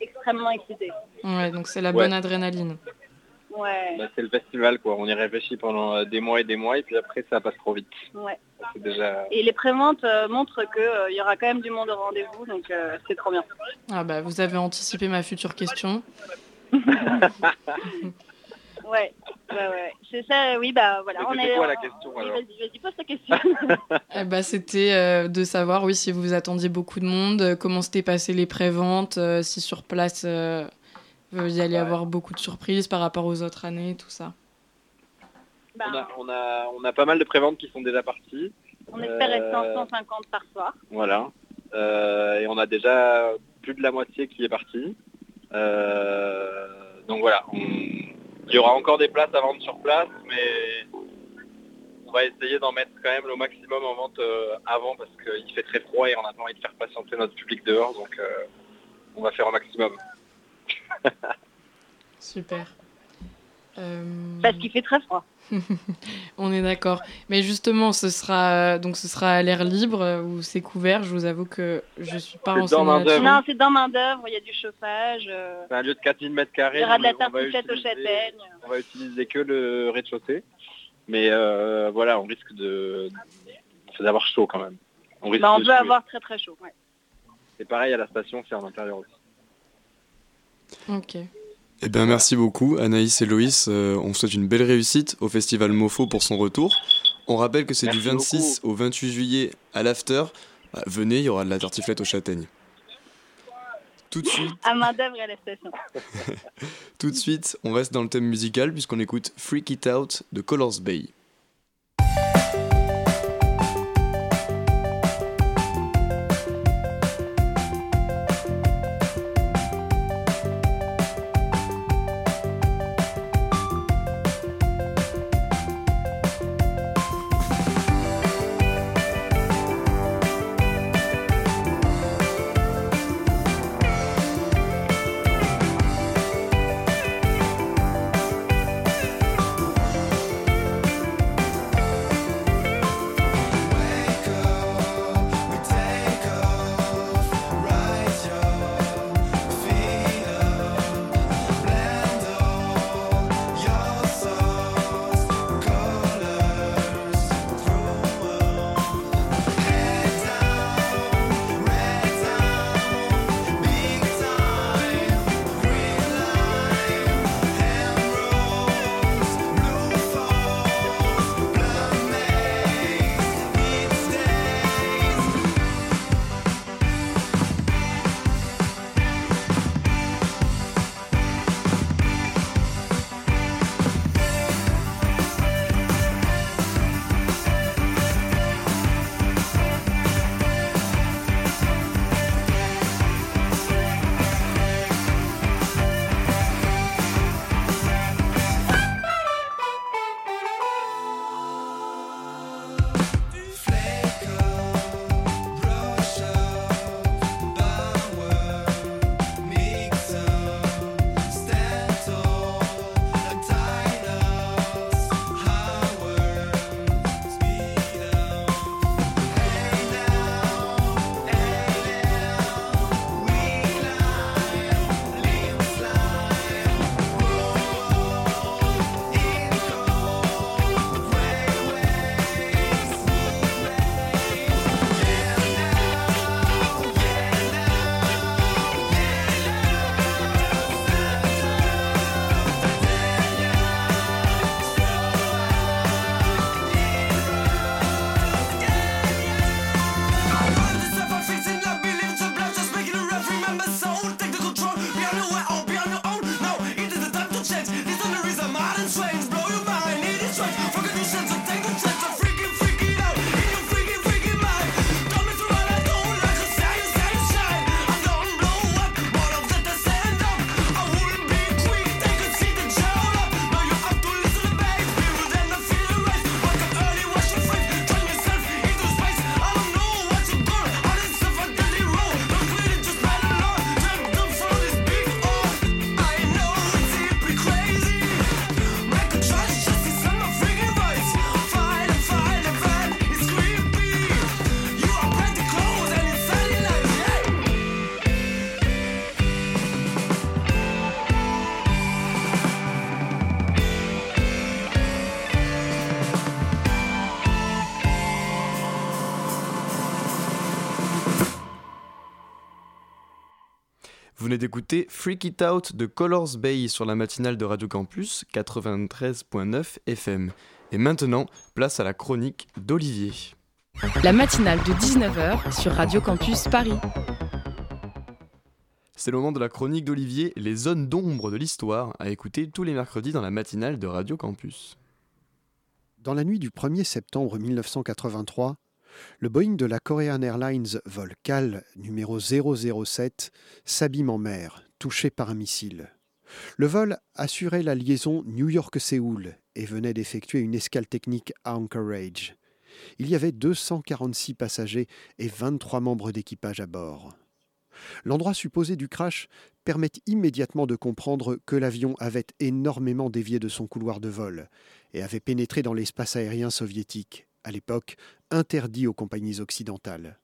extrêmement excité. Ouais, donc c'est la bonne adrénaline. Bah, c'est le festival, quoi. On y réfléchit pendant euh, des mois et des mois, et puis après, ça passe trop vite. Et les préventes euh, montrent qu'il euh, y aura quand même du monde au rendez-vous, donc c'est trop bien. Ah bah, vous avez anticipé ma future question. Ouais, ouais, ouais. C'est ça, oui, bah voilà. On c'était est, quoi la on- question, alors Vas-y, pose ta question. Eh bah, c'était euh, de savoir, oui, si vous attendiez beaucoup de monde, euh, comment s'étaient passées les préventes, euh, si sur place euh, euh, il y allait y avoir beaucoup de surprises par rapport aux autres années, tout ça. Bah, On a, on, a, on a pas mal de préventes qui sont déjà parties. on espère être Euh, 150 par soir. Voilà. Euh, et on a déjà plus de la moitié qui est partie. Euh, donc voilà. On- Il y aura encore des places à vendre sur place, mais on va essayer d'en mettre quand même le maximum en vente euh, avant parce qu'il fait très froid et on a pas envie de faire patienter notre public dehors. Donc euh, on va faire au maximum. Super. Euh, Parce qu'il fait très froid. on est d'accord. Mais justement, ce sera donc ce sera à l'air libre euh, ou c'est couvert. Je vous avoue que je suis pas C'est renseignée dans main là-dessus. d'œuvre. Non, c'est dans main d'œuvre, il y a du chauffage. euh, C'est un lieu de 4000 mètres carrés. il y aura de la tartiflette utiliser- châtaignes. On va utiliser que le rez-de-chaussée. Mais euh, voilà, on risque de c'est d'avoir chaud quand même. On risque Bah, on de peut avoir très très chaud. ouais. Et pareil à la station, c'est en intérieur aussi. Ok. Eh bien, merci beaucoup, Anaïs et Loïs. Euh, on vous souhaite une belle réussite au Festival Mofo pour son retour. On rappelle que c'est du Merci 26 au 28 juillet à l'after. Bah, venez, il y aura de la tartiflette aux châtaignes. Tout de suite, À main d'œuvre à la station. tout de suite, on reste dans le thème musical puisqu'on écoute Freak It Out de Colors Bay. Venez d'écouter Freak It Out de Colors Bay sur la matinale de Radio Campus 93.9 FM. Et maintenant, place à la chronique d'Olivier. La matinale de 19h sur Radio Campus Paris. C'est le moment de la chronique d'Olivier, les zones d'ombre de l'histoire, à écouter tous les mercredis dans la matinale de Radio Campus. Dans la nuit du 1er septembre 1983, le Boeing de la Korean Airlines vol CAL numéro 007 s'abîme en mer, touché par un missile. Le vol assurait la liaison New York-Séoul et venait d'effectuer une escale technique à Anchorage. Il y avait 246 passagers et 23 membres d'équipage à bord. L'endroit supposé du crash permet immédiatement de comprendre que l'avion avait énormément dévié de son couloir de vol et avait pénétré dans l'espace aérien soviétique, à l'époque interdit aux compagnies occidentales.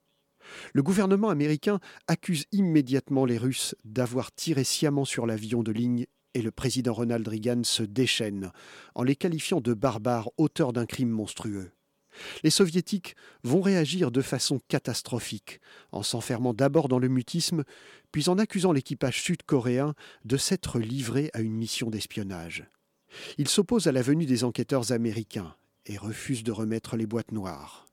Le gouvernement américain accuse immédiatement les Russes d'avoir tiré sciemment sur l'avion de ligne et le président Ronald Reagan se déchaîne en les qualifiant de barbares auteurs d'un crime monstrueux. Les soviétiques vont réagir de façon catastrophique, en s'enfermant d'abord dans le mutisme, puis en accusant l'équipage sud-coréen de s'être livré à une mission d'espionnage. Ils s'opposent à la venue des enquêteurs américains et refusent de remettre les boîtes noires.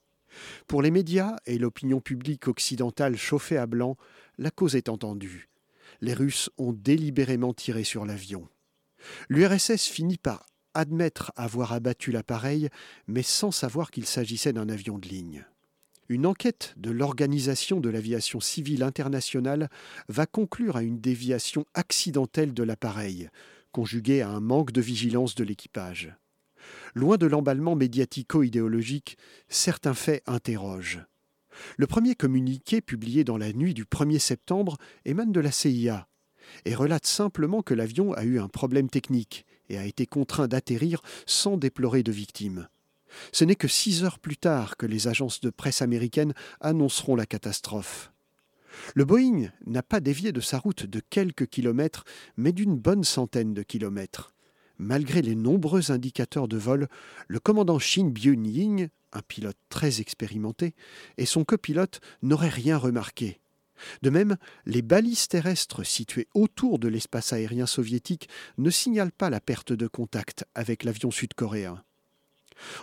Pour les médias et l'opinion publique occidentale chauffée à blanc, la cause est entendue. Les Russes ont délibérément tiré sur l'avion. L'URSS finit par admettre avoir abattu l'appareil, mais sans savoir qu'il s'agissait d'un avion de ligne. Une enquête de l'Organisation de l'aviation civile internationale va conclure à une déviation accidentelle de l'appareil, conjuguée à un manque de vigilance de l'équipage. Loin de l'emballement médiatico-idéologique, certains faits interrogent. Le premier communiqué publié dans la nuit du 1er septembre émane de la CIA et relate simplement que l'avion a eu un problème technique et a été contraint d'atterrir sans déplorer de victimes. Ce n'est que six heures plus tard que les agences de presse américaines annonceront la catastrophe. Le Boeing n'a pas dévié de sa route de quelques kilomètres, mais d'une bonne centaine de kilomètres. Malgré les nombreux indicateurs de vol, le commandant Shin Byun-ying, un pilote très expérimenté, et son copilote n'auraient rien remarqué. De même, les balises terrestres situées autour de l'espace aérien soviétique ne signalent pas la perte de contact avec l'avion sud-coréen.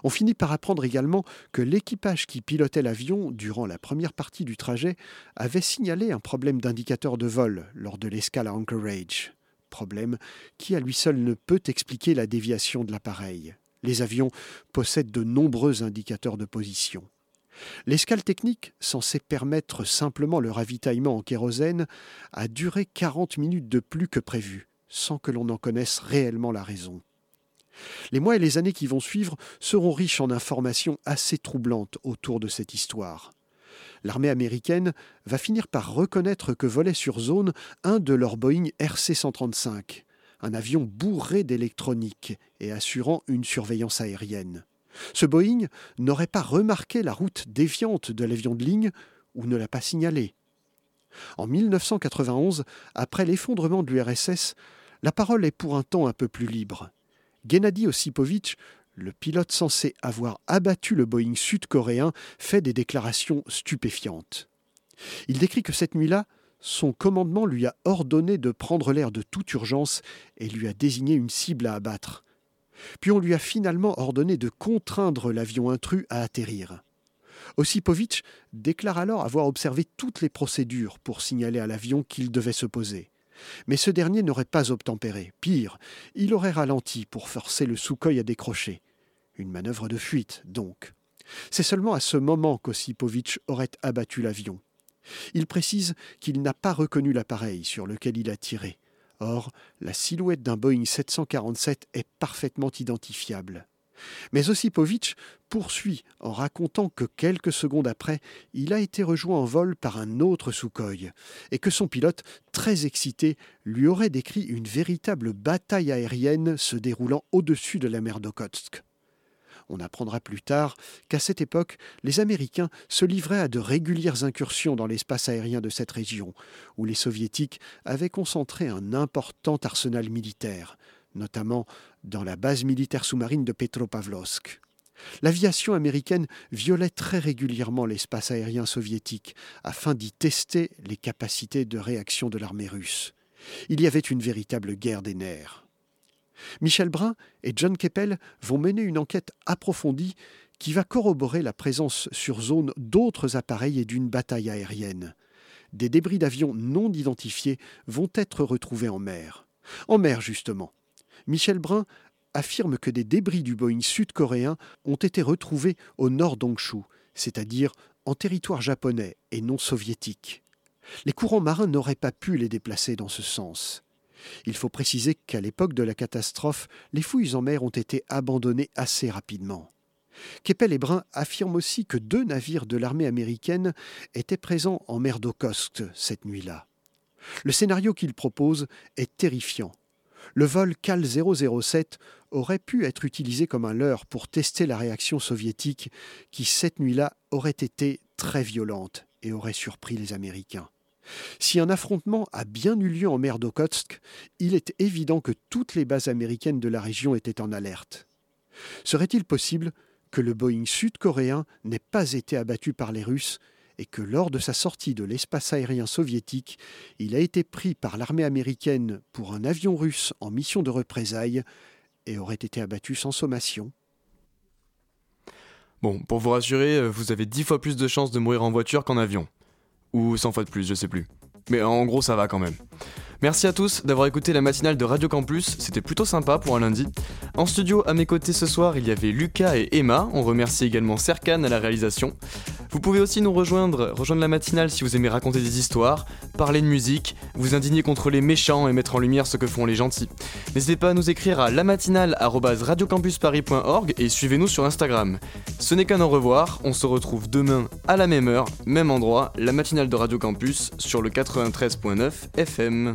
On finit par apprendre également que l'équipage qui pilotait l'avion durant la première partie du trajet avait signalé un problème d'indicateur de vol lors de l'escale à Anchorage. Problème qui à lui seul ne peut expliquer la déviation de l'appareil. Les avions possèdent de nombreux indicateurs de position. L'escale technique, censée permettre simplement le ravitaillement en kérosène, a duré 40 minutes de plus que prévu, sans que l'on en connaisse réellement la raison. Les mois et les années qui vont suivre seront riches en informations assez troublantes autour de cette histoire. L'armée américaine va finir par reconnaître que volait sur zone un de leurs Boeing RC-135, un avion bourré d'électronique et assurant une surveillance aérienne. Ce Boeing n'aurait pas remarqué la route déviante de l'avion de ligne ou ne l'a pas signalé. En 1991, après l'effondrement de l'URSS, la parole est pour un temps un peu plus libre. Gennady Osipovitch, le pilote censé avoir abattu le Boeing sud-coréen, fait des déclarations stupéfiantes. Il décrit que cette nuit-là, son commandement lui a ordonné de prendre l'air de toute urgence et lui a désigné une cible à abattre. Puis on lui a finalement ordonné de contraindre l'avion intrus à atterrir. Osipovitch déclare alors avoir observé toutes les procédures pour signaler à l'avion qu'il devait se poser. Mais ce dernier n'aurait pas obtempéré. Pire, il aurait ralenti pour forcer le Sukhoi à décrocher. Une manœuvre de fuite, donc. C'est seulement à ce moment qu'Osipovitch aurait abattu l'avion. Il précise qu'il n'a pas reconnu l'appareil sur lequel il a tiré, Or, la silhouette d'un Boeing 747 est parfaitement identifiable. Mais Osipovitch poursuit en racontant que quelques secondes après, il a été rejoint en vol par un autre Sukhoi et que son pilote, très excité, lui aurait décrit une véritable bataille aérienne se déroulant au-dessus de la mer d'Okhotsk. On apprendra plus tard qu'à cette époque, les Américains se livraient à de régulières incursions dans l'espace aérien de cette région, où les Soviétiques avaient concentré un important arsenal militaire, notamment dans la base militaire sous-marine de Petropavlovsk. L'aviation américaine violait très régulièrement l'espace aérien soviétique afin d'y tester les capacités de réaction de l'armée russe. Il y avait une véritable guerre des nerfs. Michel Brun et John Keppel vont mener une enquête approfondie qui va corroborer la présence sur zone d'autres appareils et d'une bataille aérienne. Des débris d'avions non identifiés vont être retrouvés en mer. En mer, justement. Michel Brun affirme que des débris du Boeing sud-coréen ont été retrouvés au nord d'Hongshu, c'est-à-dire en territoire japonais et non soviétique. Les courants marins n'auraient pas pu les déplacer dans ce sens. Il faut préciser qu'à l'époque de la catastrophe, les fouilles en mer ont été abandonnées assez rapidement. Keppel et Brun affirment aussi que deux navires de l'armée américaine étaient présents en mer d'Okhotsk cette nuit-là. Le scénario qu'ils proposent est terrifiant. Le vol KAL 007 aurait pu être utilisé comme un leurre pour tester la réaction soviétique qui, cette nuit-là, aurait été très violente et aurait surpris les Américains. Si un affrontement a bien eu lieu en mer d'Okhotsk, il est évident que toutes les bases américaines de la région étaient en alerte. Serait-il possible que le Boeing sud-coréen n'ait pas été abattu par les Russes et que lors de sa sortie de l'espace aérien soviétique, il a été pris par l'armée américaine pour un avion russe en mission de représailles et aurait été abattu sans sommation? Bon, pour vous rassurer, euh, vous avez dix fois plus de chances de mourir en voiture qu'en avion. Ou 100 fois de plus, je sais plus. Mais en gros, ça va quand même. Merci à tous d'avoir écouté la matinale de Radio Campus, c'était plutôt sympa pour un lundi. En studio, à mes côtés ce soir, il y avait Lucas et Emma, on remercie également Serkan à la réalisation. Vous pouvez aussi nous rejoindre, rejoindre la matinale si vous aimez raconter des histoires, parler de musique, vous indigner contre les méchants et mettre en lumière ce que font les gentils. N'hésitez pas à nous écrire à lamatinale.radiocampusparis.org et suivez-nous sur Instagram. Ce n'est qu'un au revoir, on se retrouve demain à la même heure, même endroit, la matinale de Radio Campus sur le 93.9 FM.